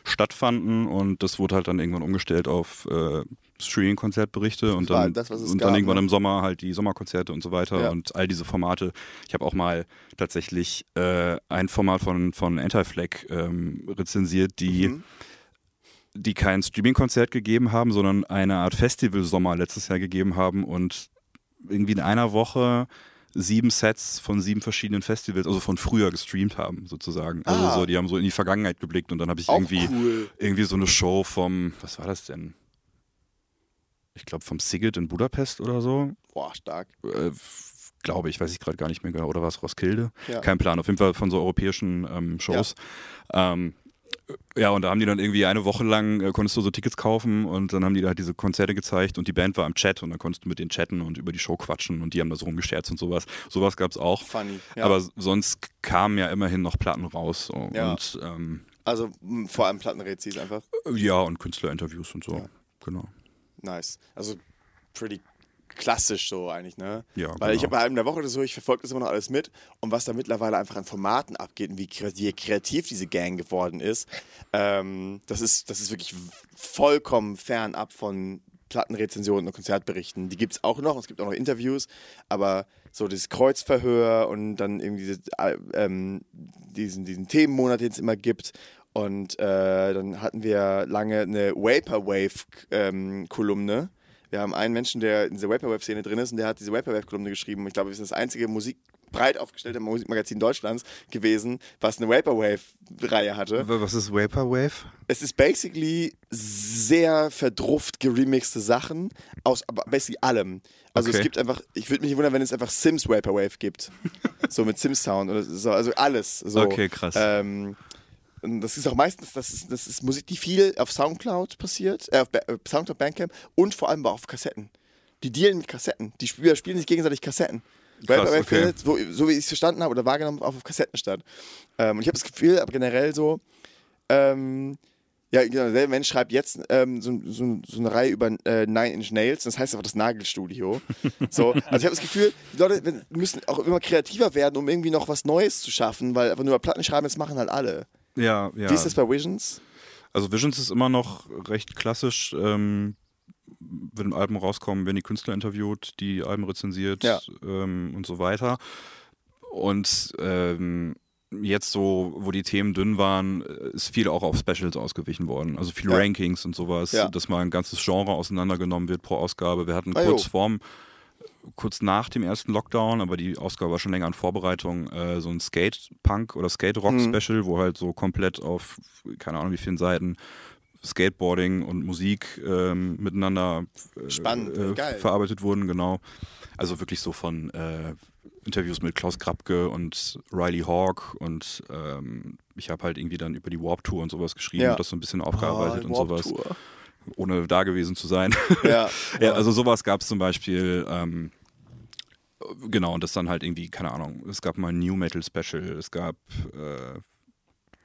stattfanden und das wurde halt dann irgendwann umgestellt auf äh, Streaming-Konzertberichte und war dann, das, und gab, dann irgendwann ne? im Sommer halt die Sommerkonzerte und so weiter Ja. und all diese Formate. Ich habe auch mal tatsächlich äh, ein Format von, von Anti-Flag ähm, rezensiert, die Mhm. die kein Streaming-Konzert gegeben haben, sondern eine Art Festival-Sommer letztes Jahr gegeben haben und irgendwie in einer Woche sieben Sets von sieben verschiedenen Festivals, also von früher gestreamt haben, sozusagen. Also Ah. so, die haben so in die Vergangenheit geblickt und dann habe ich Auch irgendwie, cool. irgendwie so eine Show vom, was war das denn? Ich glaube vom Sigget in Budapest oder so. Boah, stark. Äh, glaube ich, weiß ich gerade gar nicht mehr genau. Oder war es Roskilde? Ja. Kein Plan. Auf jeden Fall von so europäischen ähm, Shows. Ähm, ja, und da haben die dann irgendwie eine Woche lang, äh, konntest du so Tickets kaufen und dann haben die da halt diese Konzerte gezeigt und die Band war im Chat und dann konntest du mit denen chatten und über die Show quatschen und die haben da so rumgescherzt und sowas. Sowas gab es auch. Funny. Ja. Aber sonst kamen ja immerhin noch Platten raus. So. Ja. Und ähm, also vor allem Plattenrezis einfach. ja, und Künstlerinterviews und so. Ja. Genau. Nice. Also pretty klassisch so eigentlich, ne? Ja, Weil ich genau. habe bei einem der Woche oder so, ich verfolge das immer noch alles mit und was da mittlerweile einfach an Formaten abgeht und wie kre- wie kreativ diese Gang geworden ist, ähm, das ist, das ist wirklich vollkommen fernab von Plattenrezensionen und Konzertberichten. Die gibt es auch noch, und es gibt auch noch Interviews, aber so dieses Kreuzverhör und dann irgendwie diese, äh, ähm, diesen, diesen Themenmonat, den es immer gibt. Und äh, dann hatten wir lange eine Vaporwave-Kolumne. Wir haben einen Menschen, der in dieser Vaporwave-Szene drin ist und der hat diese Vaporwave-Kolumne geschrieben. Ich glaube, wir sind das einzige Musik breit aufgestellte Musikmagazin Deutschlands gewesen, was eine Vaporwave-Reihe hatte. Was ist Vaporwave? Es ist basically sehr verdrufft geremixte Sachen aus basically allem. Also es Okay. gibt einfach, ich würde mich wundern, wenn es einfach Sims Vaporwave gibt. [LAUGHS] so mit Sims Sound oder so, also alles. So. Okay, krass. Ähm, das ist auch meistens, das ist, das ist Musik, die viel auf Soundcloud passiert, äh, auf ba äh, Soundcloud Bandcamp und vor allem auch auf Kassetten. Die dealen mit Kassetten. Die Spieler spielen sich gegenseitig Kassetten. Krass, Vaporwave okay. so, so wie ich es verstanden habe oder wahrgenommen, auch auf Kassetten statt. Ähm, und ich habe das Gefühl, aber generell so, ähm, ja, genau, derselbe Mensch schreibt jetzt ähm, so, so, so eine Reihe über äh, Nine Inch Nails, das heißt aber das Nagelstudio. [LAUGHS] So, also ich habe das Gefühl, die Leute müssen auch immer kreativer werden, um irgendwie noch was Neues zu schaffen, weil einfach nur Platten schreiben, das machen halt alle. Ja, ja. Wie ist das bei Visions? Also Visions ist immer noch recht klassisch. Ähm, wenn Alben rauskommen, werden die Künstler interviewt, die Alben rezensiert Ja. ähm, und so weiter. Und ähm, jetzt so, wo die Themen dünn waren, ist viel auch auf Specials ausgewichen worden. Also viele Ja. Rankings und sowas, Ja. dass mal ein ganzes Genre auseinandergenommen wird pro Ausgabe. Wir hatten Ah, kurz vorm kurz nach dem ersten Lockdown, aber die Ausgabe war schon länger in Vorbereitung, äh, so ein Skate-Punk oder Mhm. Skate-Rock-Special, wo halt so komplett auf, keine Ahnung wie vielen Seiten, Skateboarding und Musik ähm, miteinander äh, Spannend, äh, verarbeitet wurden, genau. Also wirklich so von äh, Interviews mit Klaus Krapke und Riley Hawk und ähm, ich habe halt irgendwie dann über die Warp Tour und sowas geschrieben Ja. und das so ein bisschen aufgearbeitet und Warp sowas, Tour. ohne da gewesen zu sein. Ja, [LAUGHS] Ja, also sowas gab es zum Beispiel, ähm, genau, und das dann halt irgendwie, keine Ahnung, es gab mal ein New Metal Special, es gab äh,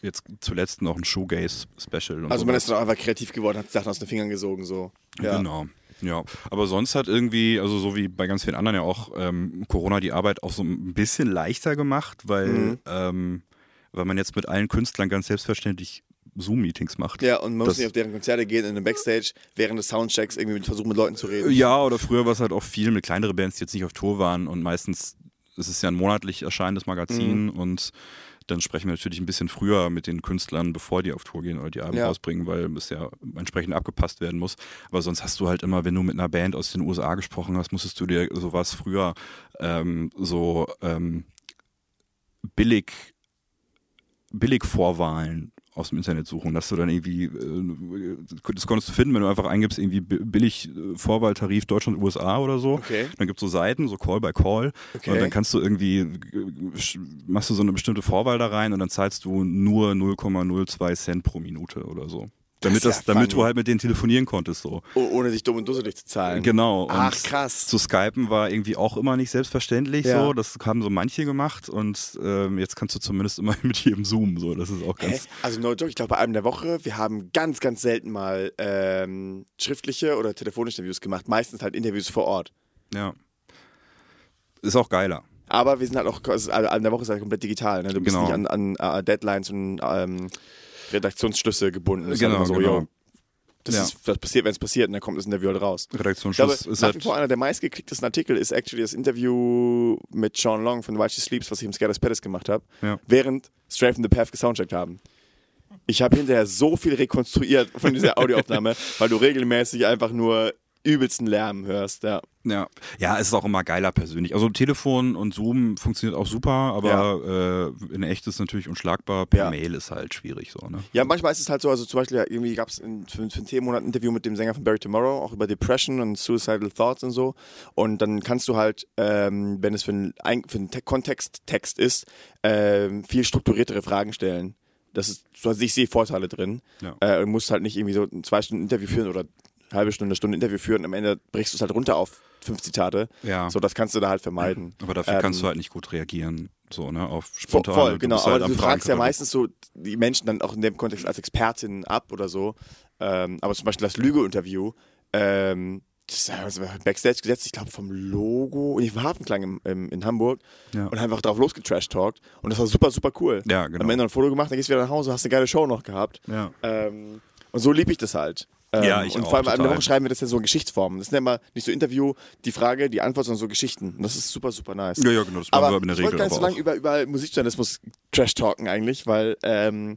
jetzt zuletzt noch ein Shoegaze Special. Also man sowas. ist dann auch einfach kreativ geworden, hat Sachen aus den Fingern gesogen, so. Ja. Genau. Ja, aber sonst hat irgendwie, also so wie bei ganz vielen anderen ja auch, ähm, Corona die Arbeit auch so ein bisschen leichter gemacht, weil, Mhm. ähm, weil man jetzt mit allen Künstlern ganz selbstverständlich Zoom-Meetings macht. Ja, und man Das- muss nicht auf deren Konzerte gehen, in einem Backstage, während des Soundchecks irgendwie versuchen, mit Leuten zu reden. Ja, oder früher war es halt auch viel mit kleineren Bands, die jetzt nicht auf Tour waren und meistens ist es ja ein monatlich erscheinendes Magazin Mhm. und dann sprechen wir natürlich ein bisschen früher mit den Künstlern, bevor die auf Tour gehen oder die Alben Ja. rausbringen, weil es ja entsprechend abgepasst werden muss. Aber sonst hast du halt immer, wenn du mit einer Band aus den USA gesprochen hast, musstest du dir sowas früher ähm, so ähm, billig, billig Vorwahlen aus dem Internet suchen, dass du dann irgendwie, äh, das konntest du finden, wenn du einfach eingibst, irgendwie billig äh, Vorwahltarif Deutschland, USA oder so. Okay. Dann gibt es so Seiten, so Call by Call. Okay. Und dann kannst du irgendwie, äh, machst du so eine bestimmte Vorwahl da rein und dann zahlst du nur 0,02 Cent pro Minute oder so. Damit, Das ja damit funny. du halt mit denen telefonieren konntest. So. Oh, ohne sich dumm und dusselig zu zahlen. Genau. Und Ach, krass. Zu Skypen war irgendwie auch immer nicht selbstverständlich Ja. so. Das haben so manche gemacht und ähm, jetzt kannst du zumindest immer [LAUGHS] mit jedem Zoom. So. Das ist auch Hä? ganz. Also no joke, ich glaube bei einem der Woche, wir haben ganz, ganz selten mal ähm, schriftliche oder telefonische Interviews gemacht. Meistens halt Interviews vor Ort. Ja. Ist auch geiler. Aber wir sind halt auch, also einem der Woche ist halt komplett digital. Ne? Du bist Genau. nicht an, an äh, Deadlines und ähm, Redaktionsschlüsse gebunden. Das ist Genau, so, genau. yo, das Ja. ist, was passiert, wenn es passiert, und dann kommt das Interview halt raus. Ich glaube, Redaktionsschluss ist nach halt. vor einer der meistgeklicktesten Artikel ist actually das Interview mit Sean Long von While She Sleeps, was ich im Scatters Pettis gemacht habe, Ja. während Stray from the Path gesoundcheckt haben. Ich habe hinterher so viel rekonstruiert von dieser [LAUGHS] Audioaufnahme, weil du regelmäßig einfach nur übelsten Lärm hörst. Ja. Ja. ja, es ist auch immer geiler persönlich. Also Telefon und Zoom funktioniert auch super, aber äh, in echt ist es natürlich unschlagbar. Per Ja. Mail ist halt schwierig so, ne? Ja, manchmal ist es halt so, also zum Beispiel, ja, irgendwie gab es für, für einen Themenmonat ein Interview mit dem Sänger von Barry Tomorrow, auch über Depression und Suicidal Thoughts und so. Und dann kannst du halt, ähm, wenn es für einen, Ein- für Te Kontexttext ist, ähm, viel strukturiertere Fragen stellen. Das ist, so, also ich sehe Vorteile drin. Ja. Äh, und musst halt nicht irgendwie so ein zwei Stunden Interview führen oder halbe Stunde, Stunde Interview führen. Und am Ende brichst du es halt runter auf fünf Zitate. Ja. So, das kannst du da halt vermeiden. Aber dafür Ähm, kannst du halt nicht gut reagieren, so, ne? Auf spontan. voll genau. halt aber du fragst ja meistens so die Menschen dann auch in dem Kontext als Expertin ab oder so. Ähm, aber zum Beispiel das Lüge-Interview, ähm, das das war Backstage gesetzt, ich glaube vom Logo, und ich war Hafenklang im, im, in Hamburg Ja. und einfach drauf losgetrash-talkt. Und das war super, super cool. Ja, genau. Am Ende ein Foto gemacht, dann gehst du wieder nach Hause, hast eine geile Show noch gehabt. Ja. Ähm, und so liebe ich das halt. Ähm, Ja, ich und auch, vor allem total. Woche schreiben wir das ja so in Geschichtsformen. Das ist ja immer nicht so Interview, die Frage, die Antwort, sondern so Geschichten. Und das ist super, super nice. Ja, ja, genau, das Aber wir in der ich wollte Regel gar nicht so lange über, über Musikjournalismus trash talken eigentlich, weil ähm,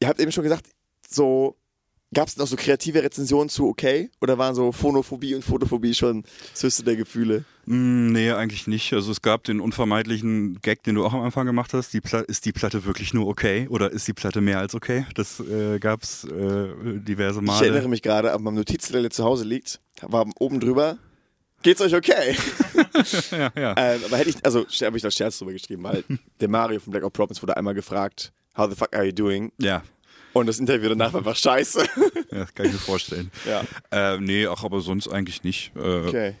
ihr habt eben schon gesagt, so gab es noch so kreative Rezensionen zu okay? Oder waren so Phonophobie und Photophobie schon das höchste der Gefühle? Mm, Nee, eigentlich nicht. Also es gab den unvermeidlichen Gag, den du auch am Anfang gemacht hast. Die ist die Platte wirklich nur okay oder ist die Platte mehr als okay? Das äh, gab es äh, diverse Ich erinnere Male. mich gerade, auf meinem Notizzettel, der zu Hause liegt, war oben drüber. Geht's euch okay? [LAUGHS] Ja, ja. ähm, aber hätte ich, also habe ich da Scherz drüber geschrieben, weil [LAUGHS] der Mario von Black Ops Province wurde einmal gefragt, how the fuck are you doing? ja. Und das Interview danach war einfach scheiße. [LAUGHS] ja, das kann ich mir vorstellen. ja, Äh, nee, ach, aber sonst eigentlich nicht. Äh, okay.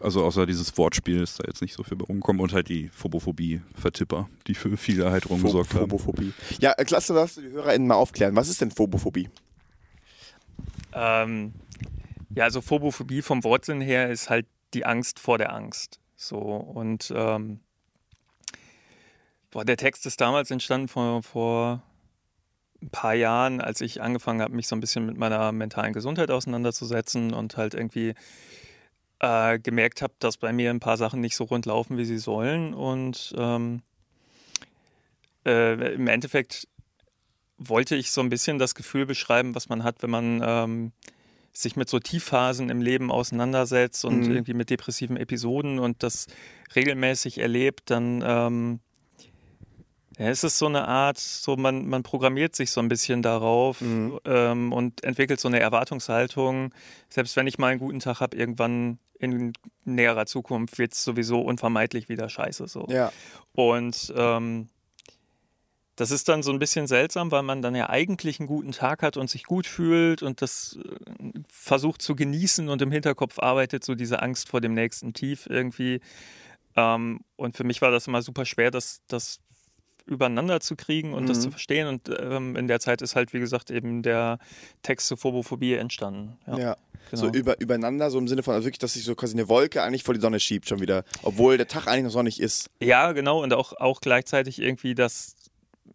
Also außer dieses Wortspiel ist da jetzt nicht so viel bei rumgekommen und halt die Phobophobie-Vertipper, die für viel Erheiterung gesorgt haben. Phobophobie. Ja, äh, klasse, dass die HörerInnen mal aufklären. Was ist denn Phobophobie? Ähm, ja, also Phobophobie vom Wortsinn her ist halt die Angst vor der Angst. So und ähm, boah, der Text ist damals entstanden vor, vor ein paar Jahren, als ich angefangen habe, mich so ein bisschen mit meiner mentalen Gesundheit auseinanderzusetzen und halt irgendwie äh, gemerkt habe, dass bei mir ein paar Sachen nicht so rund laufen, wie sie sollen. Und ähm, äh, im Endeffekt wollte ich so ein bisschen das Gefühl beschreiben, was man hat, wenn man ähm, sich mit so Tiefphasen im Leben auseinandersetzt und Mhm. irgendwie mit depressiven Episoden und das regelmäßig erlebt, dann ähm, ja, es ist so eine Art, so man, man programmiert sich so ein bisschen darauf Mhm. ähm, und entwickelt so eine Erwartungshaltung. Selbst wenn ich mal einen guten Tag habe, irgendwann in näherer Zukunft wird es sowieso unvermeidlich wieder scheiße. So. Ja. Und ähm, das ist dann so ein bisschen seltsam, weil man dann ja eigentlich einen guten Tag hat und sich gut fühlt und das äh, versucht zu genießen und im Hinterkopf arbeitet so diese Angst vor dem nächsten Tief irgendwie. Ähm, und für mich war das immer super schwer, das, das übereinander zu kriegen und das Mhm. zu verstehen. Und ähm, in der Zeit ist halt, wie gesagt, eben der Text zur Phobophobie entstanden. Ja, Ja. genau. So über, übereinander, so im Sinne von also wirklich, dass sich so quasi eine Wolke eigentlich vor die Sonne schiebt schon wieder. Obwohl der Tag eigentlich noch sonnig ist. Ja, genau. Und auch, auch gleichzeitig irgendwie das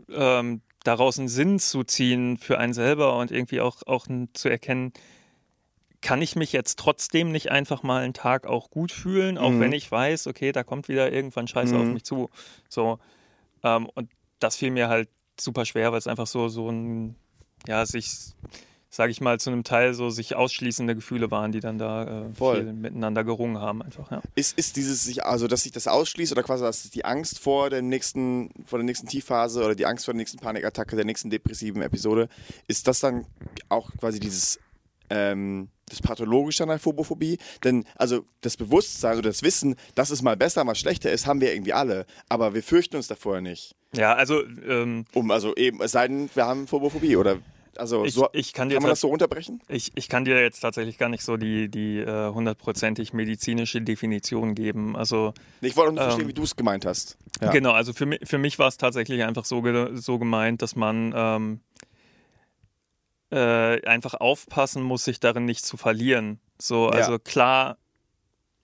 ähm, daraus einen Sinn zu ziehen für einen selber und irgendwie auch, auch zu erkennen, kann ich mich jetzt trotzdem nicht einfach mal einen Tag auch gut fühlen, auch Mhm. wenn ich weiß, okay, da kommt wieder irgendwann Scheiße auf Mhm. mich zu. So. Ähm, und das fiel mir halt super schwer, weil es einfach so, so ein, ja, sich, sage ich mal, zu einem Teil so sich ausschließende Gefühle waren, die dann da äh, Voll. viel miteinander gerungen haben einfach. Ja. Ist, ist dieses sich, also dass sich das ausschließt oder quasi dass die Angst vor dem nächsten, vor der nächsten Tiefphase oder die Angst vor der nächsten Panikattacke, der nächsten depressiven Episode, ist das dann auch quasi dieses ähm, das Pathologische an der Phobophobie? Denn also das Bewusstsein oder das Wissen, dass es mal besser, mal schlechter ist, haben wir irgendwie alle. Aber wir fürchten uns davor nicht. Ja, also ähm, Um, also eben, es sei denn, wir haben Phobophobie oder also ich, so, ich kann dir kann man das so runterbrechen? Ich, ich kann dir jetzt tatsächlich gar nicht so die die äh, hundertprozentig medizinische Definition geben. Also Ich wollte auch verstehen, Ähm, wie du es gemeint hast. Ja. genau, also für mich, für mich war es tatsächlich einfach so, so gemeint, dass man ähm, äh, einfach aufpassen muss, sich darin nicht zu verlieren. So, Ja. also klar,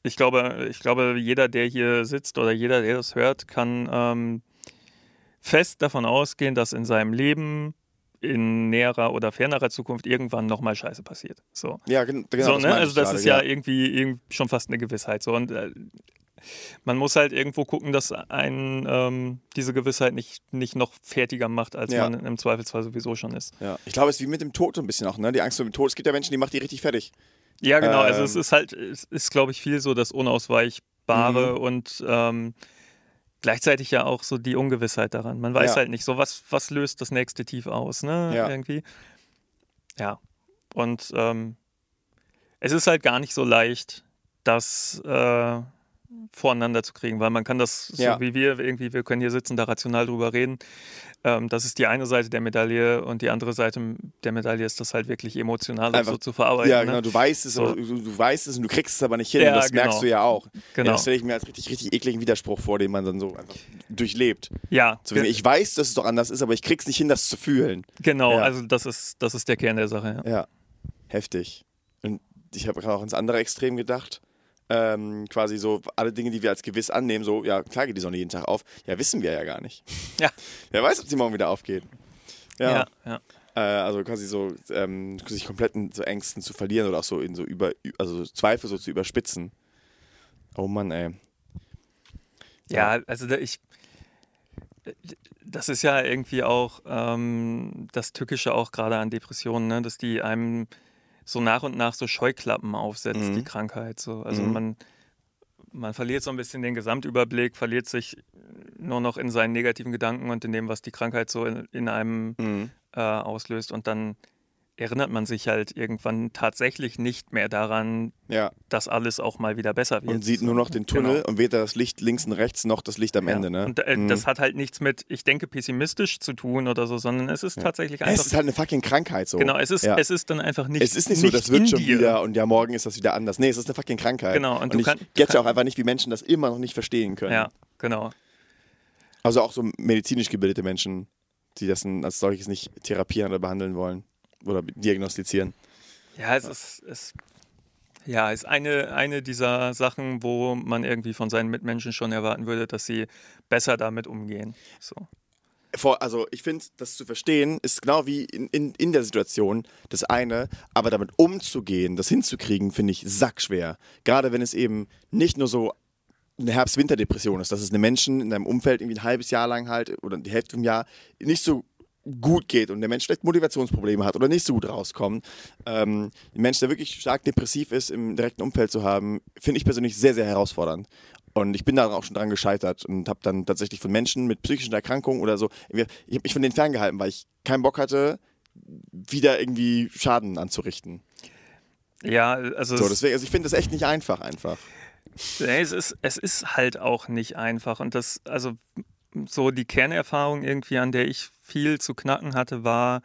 ich glaube, ich glaube, jeder, der hier sitzt oder jeder, der das hört, kann ähm, fest davon ausgehen, dass in seinem Leben in näherer oder fernerer Zukunft irgendwann nochmal Scheiße passiert. So. Ja, gen- genau. so, das ne? Also das gerade, ist ja, irgendwie, irgendwie schon fast eine Gewissheit. So. Und äh, man muss halt irgendwo gucken, dass einen ähm, diese Gewissheit nicht, nicht noch fertiger macht, als Ja. man im Zweifelsfall sowieso schon ist. Ja. Ich glaube, es ist wie mit dem Tod so ein bisschen auch, ne? Die Angst vor dem Tod. Es gibt ja Menschen, die macht die richtig fertig. Ja, genau. also Ähm. es ist halt, es ist, glaube ich, viel so das Unausweichbare Mhm. und ähm, gleichzeitig ja auch so die Ungewissheit daran. Man weiß Ja. halt nicht so, was, was löst das nächste Tief aus, ne? Ja. Irgendwie. Ja. Und ähm, es ist halt gar nicht so leicht, das äh, voreinander zu kriegen, weil man kann das, so Ja. wie wir irgendwie, wir können hier sitzen, da rational drüber reden. Ähm, das ist die eine Seite der Medaille und die andere Seite der Medaille ist das halt wirklich emotional Einfach- so zu verarbeiten. ja, ne? genau. Du weißt es, So. aber du, du weißt es und du kriegst es aber nicht hin. Ja, das merkst genau. du ja auch. Genau. Ja, das stelle ich mir als richtig, richtig ekligen Widerspruch vor, den man dann so einfach durchlebt. Ja, wissen, ich weiß, dass es doch anders ist, aber ich krieg's nicht hin, das zu fühlen. genau. Ja. Also das ist, das ist der Kern der Sache. Ja. Ja, heftig. Und ich habe gerade auch ins andere Extrem gedacht. Ähm, quasi so alle Dinge, die wir als gewiss annehmen, so, ja, klar geht die Sonne jeden Tag auf. Ja, wissen wir ja gar nicht. Ja. Wer weiß, ob sie morgen wieder aufgeht. Ja. Ja, ja. Äh, also quasi so, ähm, sich komplett in so Ängsten zu verlieren oder auch so in so über, also Zweifel so zu überspitzen. Oh Mann, ey. Ja, also da ich. Das ist ja irgendwie auch ähm, das Tückische auch gerade an Depressionen, ne? dass die einem so nach und nach so Scheuklappen aufsetzt, Mhm. die Krankheit. So. Also Mhm. man, man verliert so ein bisschen den Gesamtüberblick, verliert sich nur noch in seinen negativen Gedanken und in dem, was die Krankheit so in, in einem Mhm. äh, auslöst. Und dann erinnert man sich halt irgendwann tatsächlich nicht mehr daran, Ja, dass alles auch mal wieder besser wird. und sieht nur noch den Tunnel Genau. und weder das Licht links und rechts noch das Licht am Ja. Ende, ne? Und äh, Mhm. das hat halt nichts mit, ich denke, pessimistisch zu tun oder so, sondern es ist tatsächlich es einfach. ist halt eine fucking Krankheit so. genau, es ist, Ja. es ist dann einfach nicht. Es ist nicht so, das wird schon dir. wieder und ja, morgen ist das wieder anders. Nee, es ist eine fucking Krankheit. Genau, und Und, ich kann- get kann- auch einfach nicht, wie Menschen das immer noch nicht verstehen können. Ja, genau. Also auch so medizinisch gebildete Menschen, die das als solches nicht therapieren oder behandeln wollen oder diagnostizieren. Ja, es ist, es, ja, ist eine, eine dieser Sachen, wo man irgendwie von seinen Mitmenschen schon erwarten würde, dass sie besser damit umgehen. So. Vor, also ich finde, das zu verstehen, ist genau wie in, in, in der Situation das eine, aber damit umzugehen, das hinzukriegen, finde ich sackschwer. Gerade wenn es eben nicht nur so eine Herbst-Winter-Depression ist, dass es einem Menschen in deinem Umfeld irgendwie ein halbes Jahr lang halt oder die Hälfte vom Jahr nicht so gut geht und der Mensch vielleicht Motivationsprobleme hat oder nicht so gut rauskommt. Ähm, ein Mensch, der wirklich stark depressiv ist, im direkten Umfeld zu haben, finde ich persönlich sehr, sehr herausfordernd. Und ich bin da auch schon dran gescheitert und habe dann tatsächlich von Menschen mit psychischen Erkrankungen oder so, ich habe mich von denen ferngehalten, weil ich keinen Bock hatte, wieder irgendwie Schaden anzurichten. Ja, also So, es- deswegen, also ich finde das echt nicht einfach, einfach. Nee, es ist, es ist halt auch nicht einfach. Und das, also so die Kernerfahrung irgendwie, an der ich viel zu knacken hatte, war,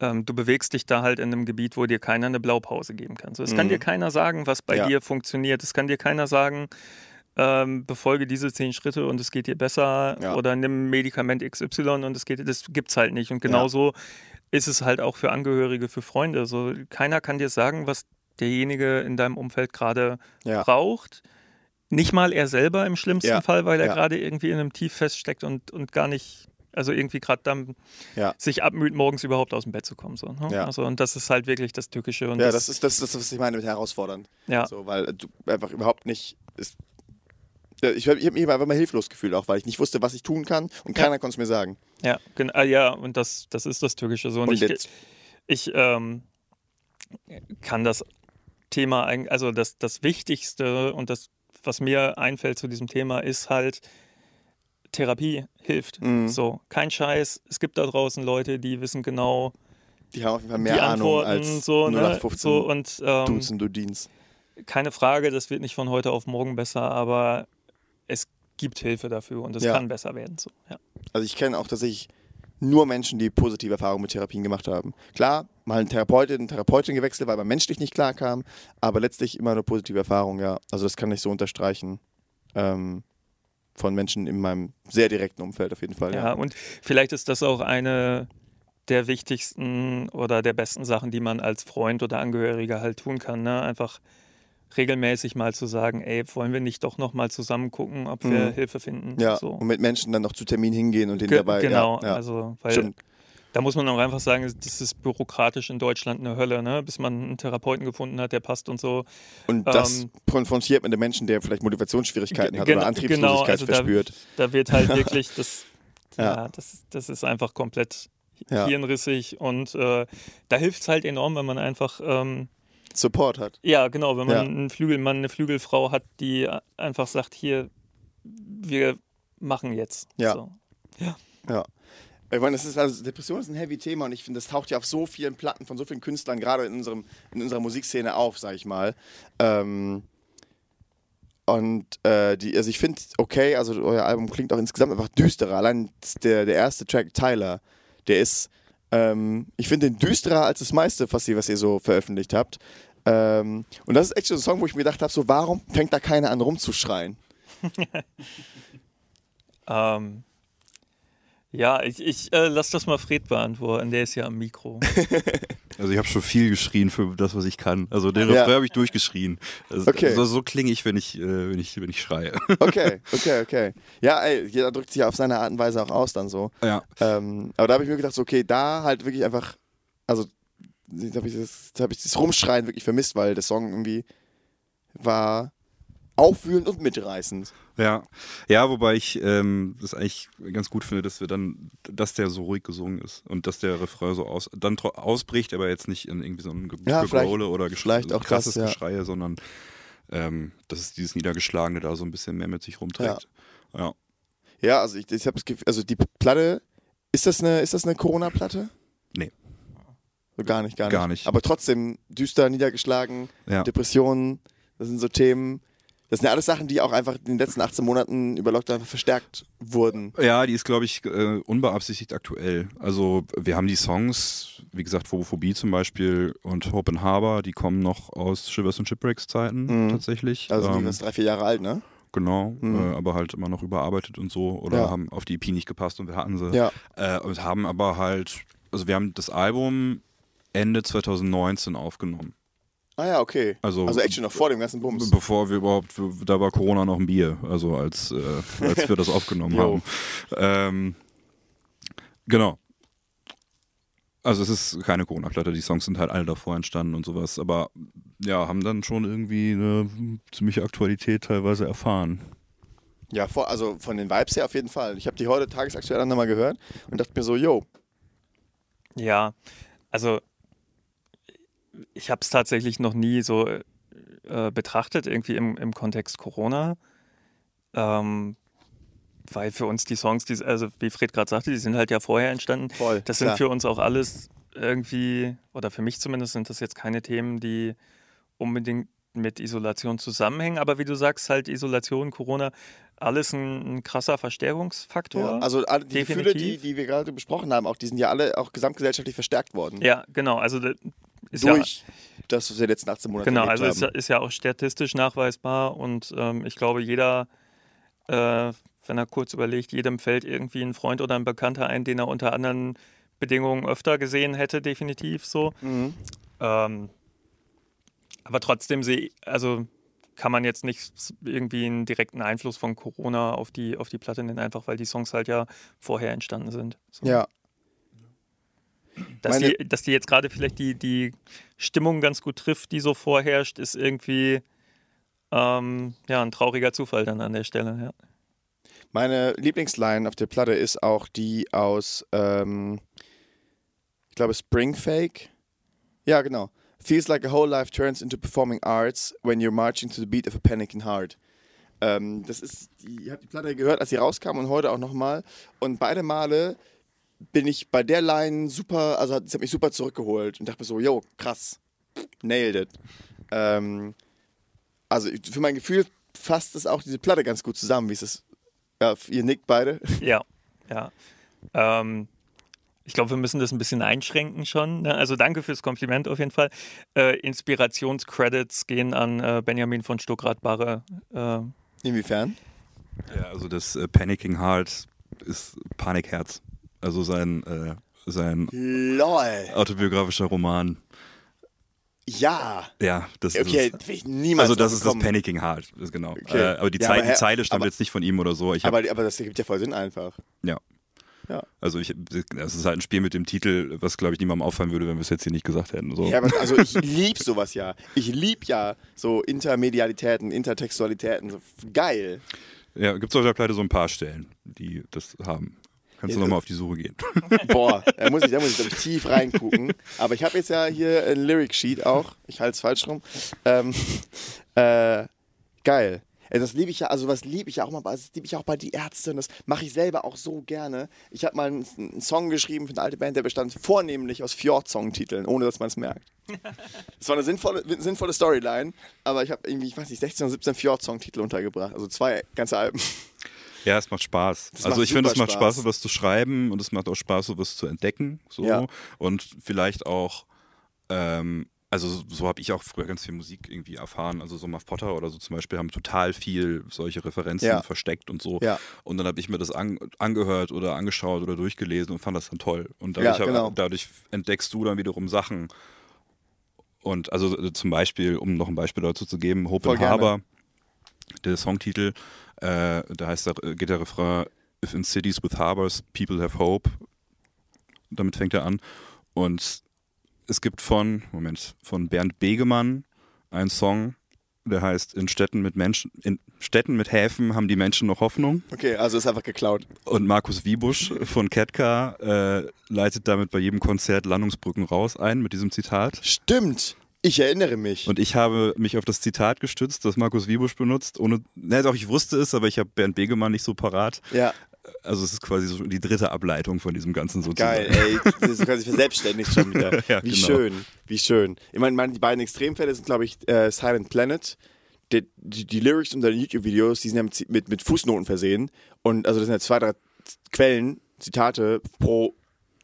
ähm, du bewegst dich da halt in einem Gebiet, wo dir keiner eine Blaupause geben kann. So, es kann Mhm. dir keiner sagen, was bei Ja. dir funktioniert. Es kann dir keiner sagen, ähm, befolge diese zehn Schritte und es geht dir besser Ja. oder nimm Medikament XY und es geht dir, das gibt's halt nicht. Und genauso ist es halt auch für Angehörige, für Freunde. So, keiner kann dir sagen, was derjenige in deinem Umfeld gerade Ja. braucht. Nicht mal er selber im schlimmsten Ja, Fall, weil er ja. gerade irgendwie in einem Tief feststeckt und, und gar nicht, also irgendwie gerade dann Ja. sich abmüht, morgens überhaupt aus dem Bett zu kommen. So, ne? Also, und das ist halt wirklich das Tückische. Und Ja, das ist das, ist das, was ich meine mit herausfordernd. ja. So, weil du einfach überhaupt nicht. Ist, Ja, ich habe ich hab mich einfach mal hilflos gefühlt, auch weil ich nicht wusste, was ich tun kann und keiner konnte es mir sagen. Ja, gen- ah, ja, und das, das ist das Türkische so. Und, Und ich, ich ähm, kann das Thema, also das, das Wichtigste und das, was mir einfällt zu diesem Thema, ist halt, Therapie hilft. Mhm. So, kein Scheiß. Es gibt da draußen Leute, die wissen genau Die haben auf jeden Fall mehr Ahnung als so, ne? 0815 so und ähm, Dudes und Dudins. keine Frage, das wird nicht von heute auf morgen besser, aber es gibt Hilfe dafür und es Ja. kann besser werden. So, ja. Also ich kenne auch tatsächlich nur Menschen, die positive Erfahrungen mit Therapien gemacht haben. Klar, mal eine Therapeutin, eine Therapeutin gewechselt, weil man menschlich nicht klar kam, aber letztlich immer eine positive Erfahrung, ja. Also das kann ich so unterstreichen. Ähm, von Menschen in meinem sehr direkten Umfeld auf jeden Fall. Ja, Ja, und vielleicht ist das auch eine der wichtigsten oder der besten Sachen, die man als Freund oder Angehöriger halt tun kann. Ne? Einfach regelmäßig mal zu sagen, ey, wollen wir nicht doch noch mal zusammen gucken, ob wir Mhm. Hilfe finden? ja. so. und mit Menschen dann noch zu Termin hingehen und den Ge dabei. genau, ja, ja. also weil Stimmt. da muss man auch einfach sagen, das ist bürokratisch in Deutschland eine Hölle, ne? bis man einen Therapeuten gefunden hat, der passt und so. Und das ähm, konfrontiert mit einem Menschen, der vielleicht Motivationsschwierigkeiten hat oder Antriebslosigkeit genau, also da- verspürt. Da wird halt [LAUGHS] wirklich das, ja. Ja. das, das ist einfach komplett hirnrissig und äh, da hilft es halt enorm, wenn man einfach, ähm, Support hat. ja genau, wenn man Ja. einen Flügelmann, eine Flügelfrau hat, die einfach sagt, hier, wir machen jetzt. Ja. So. Ja. Ich meine, das ist also Depression ist ein heavy Thema und ich finde, das taucht ja auf so vielen Platten von so vielen Künstlern, gerade in, unserem, in unserer Musikszene auf, sag ich mal. Ähm, und äh, die, also ich finde, okay, also euer Album klingt auch insgesamt einfach düsterer. Allein der, der erste Track, Tyler, der ist, ähm, ich finde den düsterer als das meiste, was ihr, was ihr so veröffentlicht habt. Ähm, und das ist echt so ein Song, wo ich mir gedacht habe, so warum fängt da keiner an rumzuschreien? [LAUGHS] Ähm, ja, ich, ich äh, lass das mal Fred beantworten, der ist ja am Mikro. [LAUGHS] Also ich habe schon viel geschrien für das, was ich kann. Also den Ja. Refrain habe ich durchgeschrien. Also, Okay. So, so klinge ich, wenn ich, äh, wenn ich, wenn ich schreie. [LAUGHS] Okay, okay, okay. Ja, ey, jeder drückt sich ja auf seine Art und Weise auch aus dann so. ja. Ähm, aber da habe ich mir gedacht, so, okay, da halt wirklich einfach, also da habe ich, das, da hab ich das Rumschreien wirklich vermisst, weil der Song irgendwie war aufwühlend und mitreißend. Ja, ja, wobei ich ähm, das eigentlich ganz gut finde, dass wir dann, dass der so ruhig gesungen ist und dass der Refrain so aus, dann ausbricht, aber jetzt nicht in irgendwie so ein Ge Ja, Gegrole oder Gesch auch krasses das, ja. Geschreie, sondern ähm, dass es dieses Niedergeschlagene da so ein bisschen mehr mit sich rumträgt. Ja. Ja, also ich, ich habe das Gefühl, also die Platte, ist das eine, ist das eine Corona-Platte? Nee. So gar nicht, gar nicht. Gar nicht. Aber trotzdem düster, niedergeschlagen, Ja. Depressionen, das sind so Themen. Das sind ja alles Sachen, die auch einfach in den letzten 18 Monaten über Lockdown verstärkt wurden. Ja, die ist, glaube ich, äh, unbeabsichtigt aktuell. Also wir haben die Songs, wie gesagt, Phobophobie zum Beispiel und Hope and Harbor, die kommen noch aus Shivers and Shipwrecks Zeiten Mhm. tatsächlich. Also die Ähm, sind drei, vier Jahre alt, ne? Genau, Mhm. äh, aber halt immer noch überarbeitet und so oder Ja. haben auf die EP nicht gepasst und wir hatten sie. Ja. Äh, und haben aber halt, also wir haben das Album Ende 2019 aufgenommen. Ah ja, okay. Also, Also actually noch vor dem ganzen Bums. bevor wir überhaupt, da war Corona noch ein Bier, also als, äh, als wir das [LAUGHS] aufgenommen haben. Ähm, genau. Also es ist keine Corona-Platte, die Songs sind halt alle davor entstanden und sowas, aber ja, haben dann schon irgendwie eine ziemliche Aktualität teilweise erfahren. Ja, vor, also von den Vibes her auf jeden Fall. Ich habe die heute tagesaktuell nochmal gehört und dachte mir so, yo, Ja, also ich habe es tatsächlich noch nie so äh, betrachtet, irgendwie im, im Kontext Corona. Ähm, weil für uns die Songs, die, also wie Fred gerade sagte, die sind halt ja vorher entstanden. voll. Das klar. sind für uns auch alles irgendwie, oder für mich zumindest sind das jetzt keine Themen, die unbedingt mit Isolation zusammenhängen. Aber wie du sagst, halt Isolation, Corona, alles ein, ein krasser Verstärkungsfaktor. ja, also die Gefühle, die, Definitiv. die wir gerade besprochen haben, auch die sind ja alle auch gesamtgesellschaftlich verstärkt worden. ja, genau. Also ist ja, durch das, was wir letzten 18 Monate Genau, also ist, ja- ist ja auch statistisch nachweisbar und ähm, ich glaube, jeder, äh, wenn er kurz überlegt, jedem fällt irgendwie ein Freund oder ein Bekannter ein, den er unter anderen Bedingungen öfter gesehen hätte, definitiv so. Mhm. Ähm, aber trotzdem sehe also kann man jetzt nicht irgendwie einen direkten Einfluss von Corona auf die, auf die Platte nennen, einfach weil die Songs halt ja vorher entstanden sind. So. Ja, Dass, Meine- die, dass die jetzt gerade vielleicht die, die Stimmung ganz gut trifft, die so vorherrscht, ist irgendwie ähm, ja, ein trauriger Zufall dann an der Stelle. Ja. meine Lieblingsline auf der Platte ist auch die aus, ähm, ich glaube, Spring Fake. Ja, genau. Feels like a whole life turns into performing arts when you're marching to the beat of a panicking heart. Ähm, das ist, die, ich habe die Platte gehört, als sie rauskam und heute auch nochmal. Und beide Male bin ich bei der Line super, also es hat mich super zurückgeholt und dachte mir so, yo, krass, nailed it. Ähm, also für mein Gefühl fasst es auch diese Platte ganz gut zusammen, wie es ist. Ja, ihr nickt beide. [LAUGHS] Ja, ja. Ähm, ich glaube, wir müssen das ein bisschen einschränken schon. Ne? Also danke fürs Kompliment auf jeden Fall. Äh, Inspirationscredits gehen an äh, Benjamin von Stuckrad-Barre. Äh, Inwiefern? Ja, also das äh, Panicking Heart ist Panikherz. Also sein, äh, sein LOL. autobiografischer Roman. Ja. Ja, das Okay, ist es. niemals Also das ist das. Panicking Heart, ist genau. Okay. Äh, aber die, Ja, Zei aber die Zeile stammt aber- jetzt nicht von ihm oder so. Hab, Aber, aber das ergibt ja voll Sinn einfach. ja. Ja. Also ich, es ist halt ein Spiel mit dem Titel, was glaube ich niemandem auffallen würde, wenn wir es jetzt hier nicht gesagt hätten. So. Ja, aber also [LAUGHS] ich lieb sowas ja. Ich lieb ja so Intermedialitäten, Intertextualitäten. So geil. Ja, gibt es auf der Pleite so ein paar Stellen, die das haben. Kannst du nochmal auf die Suche gehen. [LAUGHS] Boah, da muss ich, da muss ich, glaub ich tief reingucken. Aber ich habe jetzt ja hier ein Lyric Sheet auch. Ich halte es falsch rum. Ähm, äh, geil. Das liebe ich ja, also was liebe ich ja auch mal, bei- das liebe ich auch bei die Ärzte und das mache ich selber auch so gerne. Ich habe mal einen, einen Song geschrieben für eine alte Band, der bestand vornehmlich aus Fjord-Song-Titeln, ohne dass man es merkt. Das war eine sinnvolle, sinnvolle Storyline, aber ich habe irgendwie, ich weiß nicht, 16 oder 17 Fjord-Song-Titel untergebracht, also zwei ganze Alben. Ja, es macht Spaß. Das also macht ich finde, es macht Spaß. Spaß, sowas zu schreiben und es macht auch Spaß, sowas zu entdecken. So. Ja. Und vielleicht auch, ähm, also so, habe ich auch früher ganz viel Musik irgendwie erfahren. Also so Muff Potter oder so zum Beispiel haben total viel solche Referenzen Ja. versteckt und so. Ja. Und dann habe ich mir das an, angehört oder angeschaut oder durchgelesen und fand das dann toll. Und dadurch, hab- genau. dadurch entdeckst du dann wiederum Sachen. Und also äh, zum Beispiel, um noch ein Beispiel dazu zu geben, Hope Voll gerne. Harbor, der Songtitel, äh, da heißt der, geht der Refrain, If in cities with harbors, people have hope. Damit fängt er an. Und es gibt von, Moment, von Bernd Begemann einen Song, der heißt In Städten mit Menschen, in Städten mit Häfen haben die Menschen noch Hoffnung. Okay, also ist einfach geklaut. Und Markus Wiebusch von Ketka äh, leitet damit bei jedem Konzert Landungsbrücken raus ein mit diesem Zitat. Stimmt, ich erinnere mich. Und ich habe mich auf das Zitat gestützt, das Markus Wiebusch benutzt, ohne, ne, doch, ich wusste es, aber ich habe Bernd Begemann nicht so parat. ja, Also es ist quasi so die dritte Ableitung von diesem ganzen sozusagen. geil, ey. Das ist quasi verselbstständigt schon wieder. [LAUGHS] Ja, wie genau. schön, wie schön. Ich meine, die beiden Extremfälle sind, glaube ich, äh, Silent Planet. Die, die, die Lyrics unter den YouTube-Videos, die sind ja mit, mit, mit Fußnoten versehen. Und also das sind ja zwei, drei Quellen, Zitate pro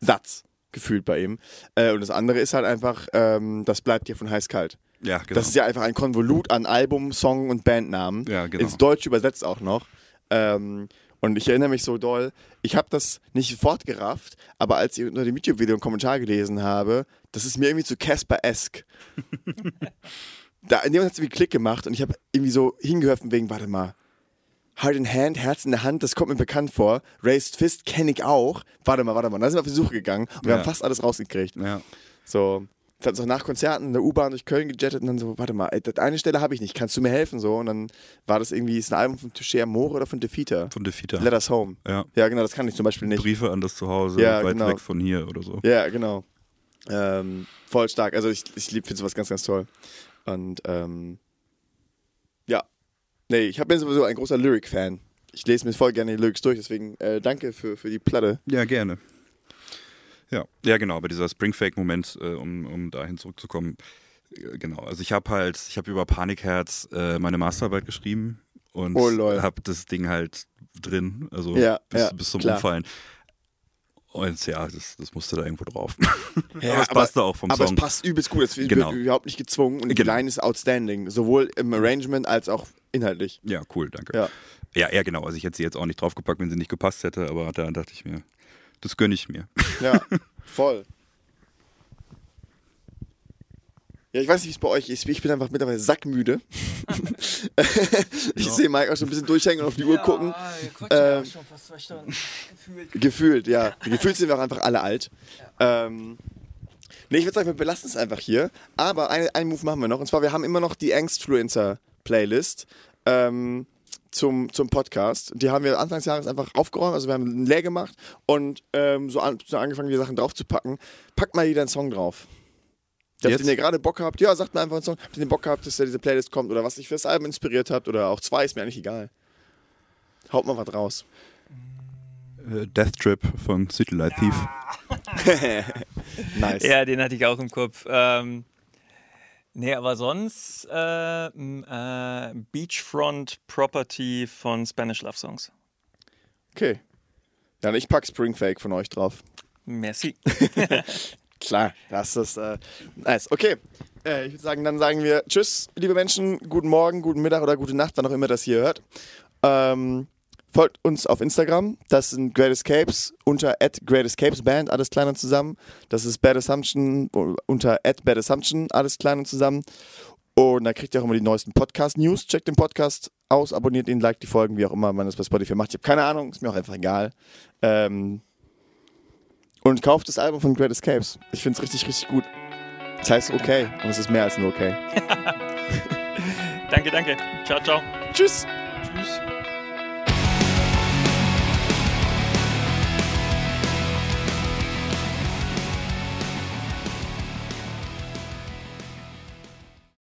Satz gefühlt bei ihm. Äh, und das andere ist halt einfach, ähm, das bleibt dir von heiß kalt. Ja, genau. Das ist ja einfach ein Konvolut an Album, Song und Bandnamen. Ja, genau. Ins Deutsch übersetzt auch noch. Ähm, und ich erinnere mich so doll, ich habe das nicht sofort gerafft, aber als ich unter dem YouTube-Video einen Kommentar gelesen habe, das ist mir irgendwie zu Casper-esque. [LAUGHS] da, in dem hat es irgendwie Klick gemacht und ich habe irgendwie so hingehört von wegen, warte mal, Heart in Hand, Herz in der Hand, das kommt mir bekannt vor. Raised Fist kenne ich auch. Warte mal, warte mal. Da sind wir auf die Suche gegangen und wir Ja. haben fast alles rausgekriegt. ja. So, ich habe so nach Konzerten in der U-Bahn durch Köln gejettet und dann so, warte mal, ey, das eine Stelle habe ich nicht, kannst du mir helfen? So, und dann war das irgendwie, ist ein Album von Touché Amore oder von Defeater? Von Defeater. Let Us Home. Ja. Ja, genau, das kann ich zum Beispiel nicht. Briefe an das Zuhause, Ja, weit genau. weg von hier oder so. Ja, genau. Ähm, voll stark. Also ich, ich finde sowas ganz, ganz toll. Und ähm, nee, ich bin sowieso ein großer Lyric-Fan. Ich lese mir voll gerne die Lyrics durch, deswegen äh, danke für, für die Platte. Ja, gerne. Ja, ja genau, aber dieser Springfake-Moment, äh, um, um dahin zurückzukommen, äh, genau. Also ich habe halt, ich habe über Panikherz äh, meine Masterarbeit geschrieben und Oh, habe das Ding halt drin, also Ja, bis, ja, bis zum klar. Umfallen. Und ja, das, das musste da irgendwo drauf. [LAUGHS] Ja, aber es passte auch vom aber Song. es passt übelst gut. Es wird Genau. überhaupt nicht gezwungen und die Genau. Line ist outstanding. Sowohl im Arrangement als auch inhaltlich. Ja, cool, danke. Ja. ja, ja, genau. Also ich hätte sie jetzt auch nicht draufgepackt, wenn sie nicht gepasst hätte, aber da dachte ich mir, das gönne ich mir. Ja, [LAUGHS] voll. Ja, ich weiß nicht, wie es bei euch ist. Ich bin einfach mittlerweile sackmüde. [LAUGHS] ich sehe Mike auch schon ein bisschen durchhängen und auf die Uhr gucken. Ähm, schon fast zwei Stunden gefühlt. Gefühlt, ja. [LAUGHS] Gefühlt sind wir auch einfach alle alt. Ähm, nee, ich würde sagen, wir belassen es einfach hier. Aber eine, einen Move machen wir noch. Und zwar, wir haben immer noch die Angstfluencer-Playlist ähm, zum, zum Podcast. Die haben wir Anfang des Jahres einfach aufgeräumt. Also wir haben leer gemacht und ähm, so, an, so angefangen, die Sachen draufzupacken. Packt mal jeder einen Song drauf. Dass Jetzt? wenn ihr gerade Bock habt, ja, sagt mir einfach einen Song, habt ihr den Bock gehabt, dass da diese Playlist kommt oder was dich für das Album inspiriert habt oder auch zwei, ist mir eigentlich egal. Haut mal was raus. Äh, Death Trip von City Light Thief. [LAUGHS] Nice. Ja, den hatte ich auch im Kopf. Ähm, nee, aber sonst äh, äh, Beachfront Property von Spanish Love Songs. Okay. Ja, und ich pack Spring Fake von euch drauf. Merci. [LAUGHS] Klar, das ist äh, nice. Okay. Äh, ich würde sagen, dann sagen wir Tschüss, liebe Menschen, guten Morgen, guten Mittag oder gute Nacht, wann auch immer das hier hört. Ähm, folgt uns auf Instagram. Das sind Great Escapes unter Great Escapes Band, alles klein und zusammen. Das ist Bad Assumption unter Bad Assumption, alles klein und zusammen. Und da kriegt ihr auch immer die neuesten Podcast-News. Checkt den Podcast aus, abonniert ihn, liked die Folgen, wie auch immer man das bei Spotify macht. Ich habe keine Ahnung, ist mir auch einfach egal. Ähm, und kauft das Album von Great Escapes. Ich finde es richtig, richtig gut. Das heißt okay und es ist mehr als nur okay. [LAUGHS] danke, danke. Ciao, ciao. Tschüss! Tschüss.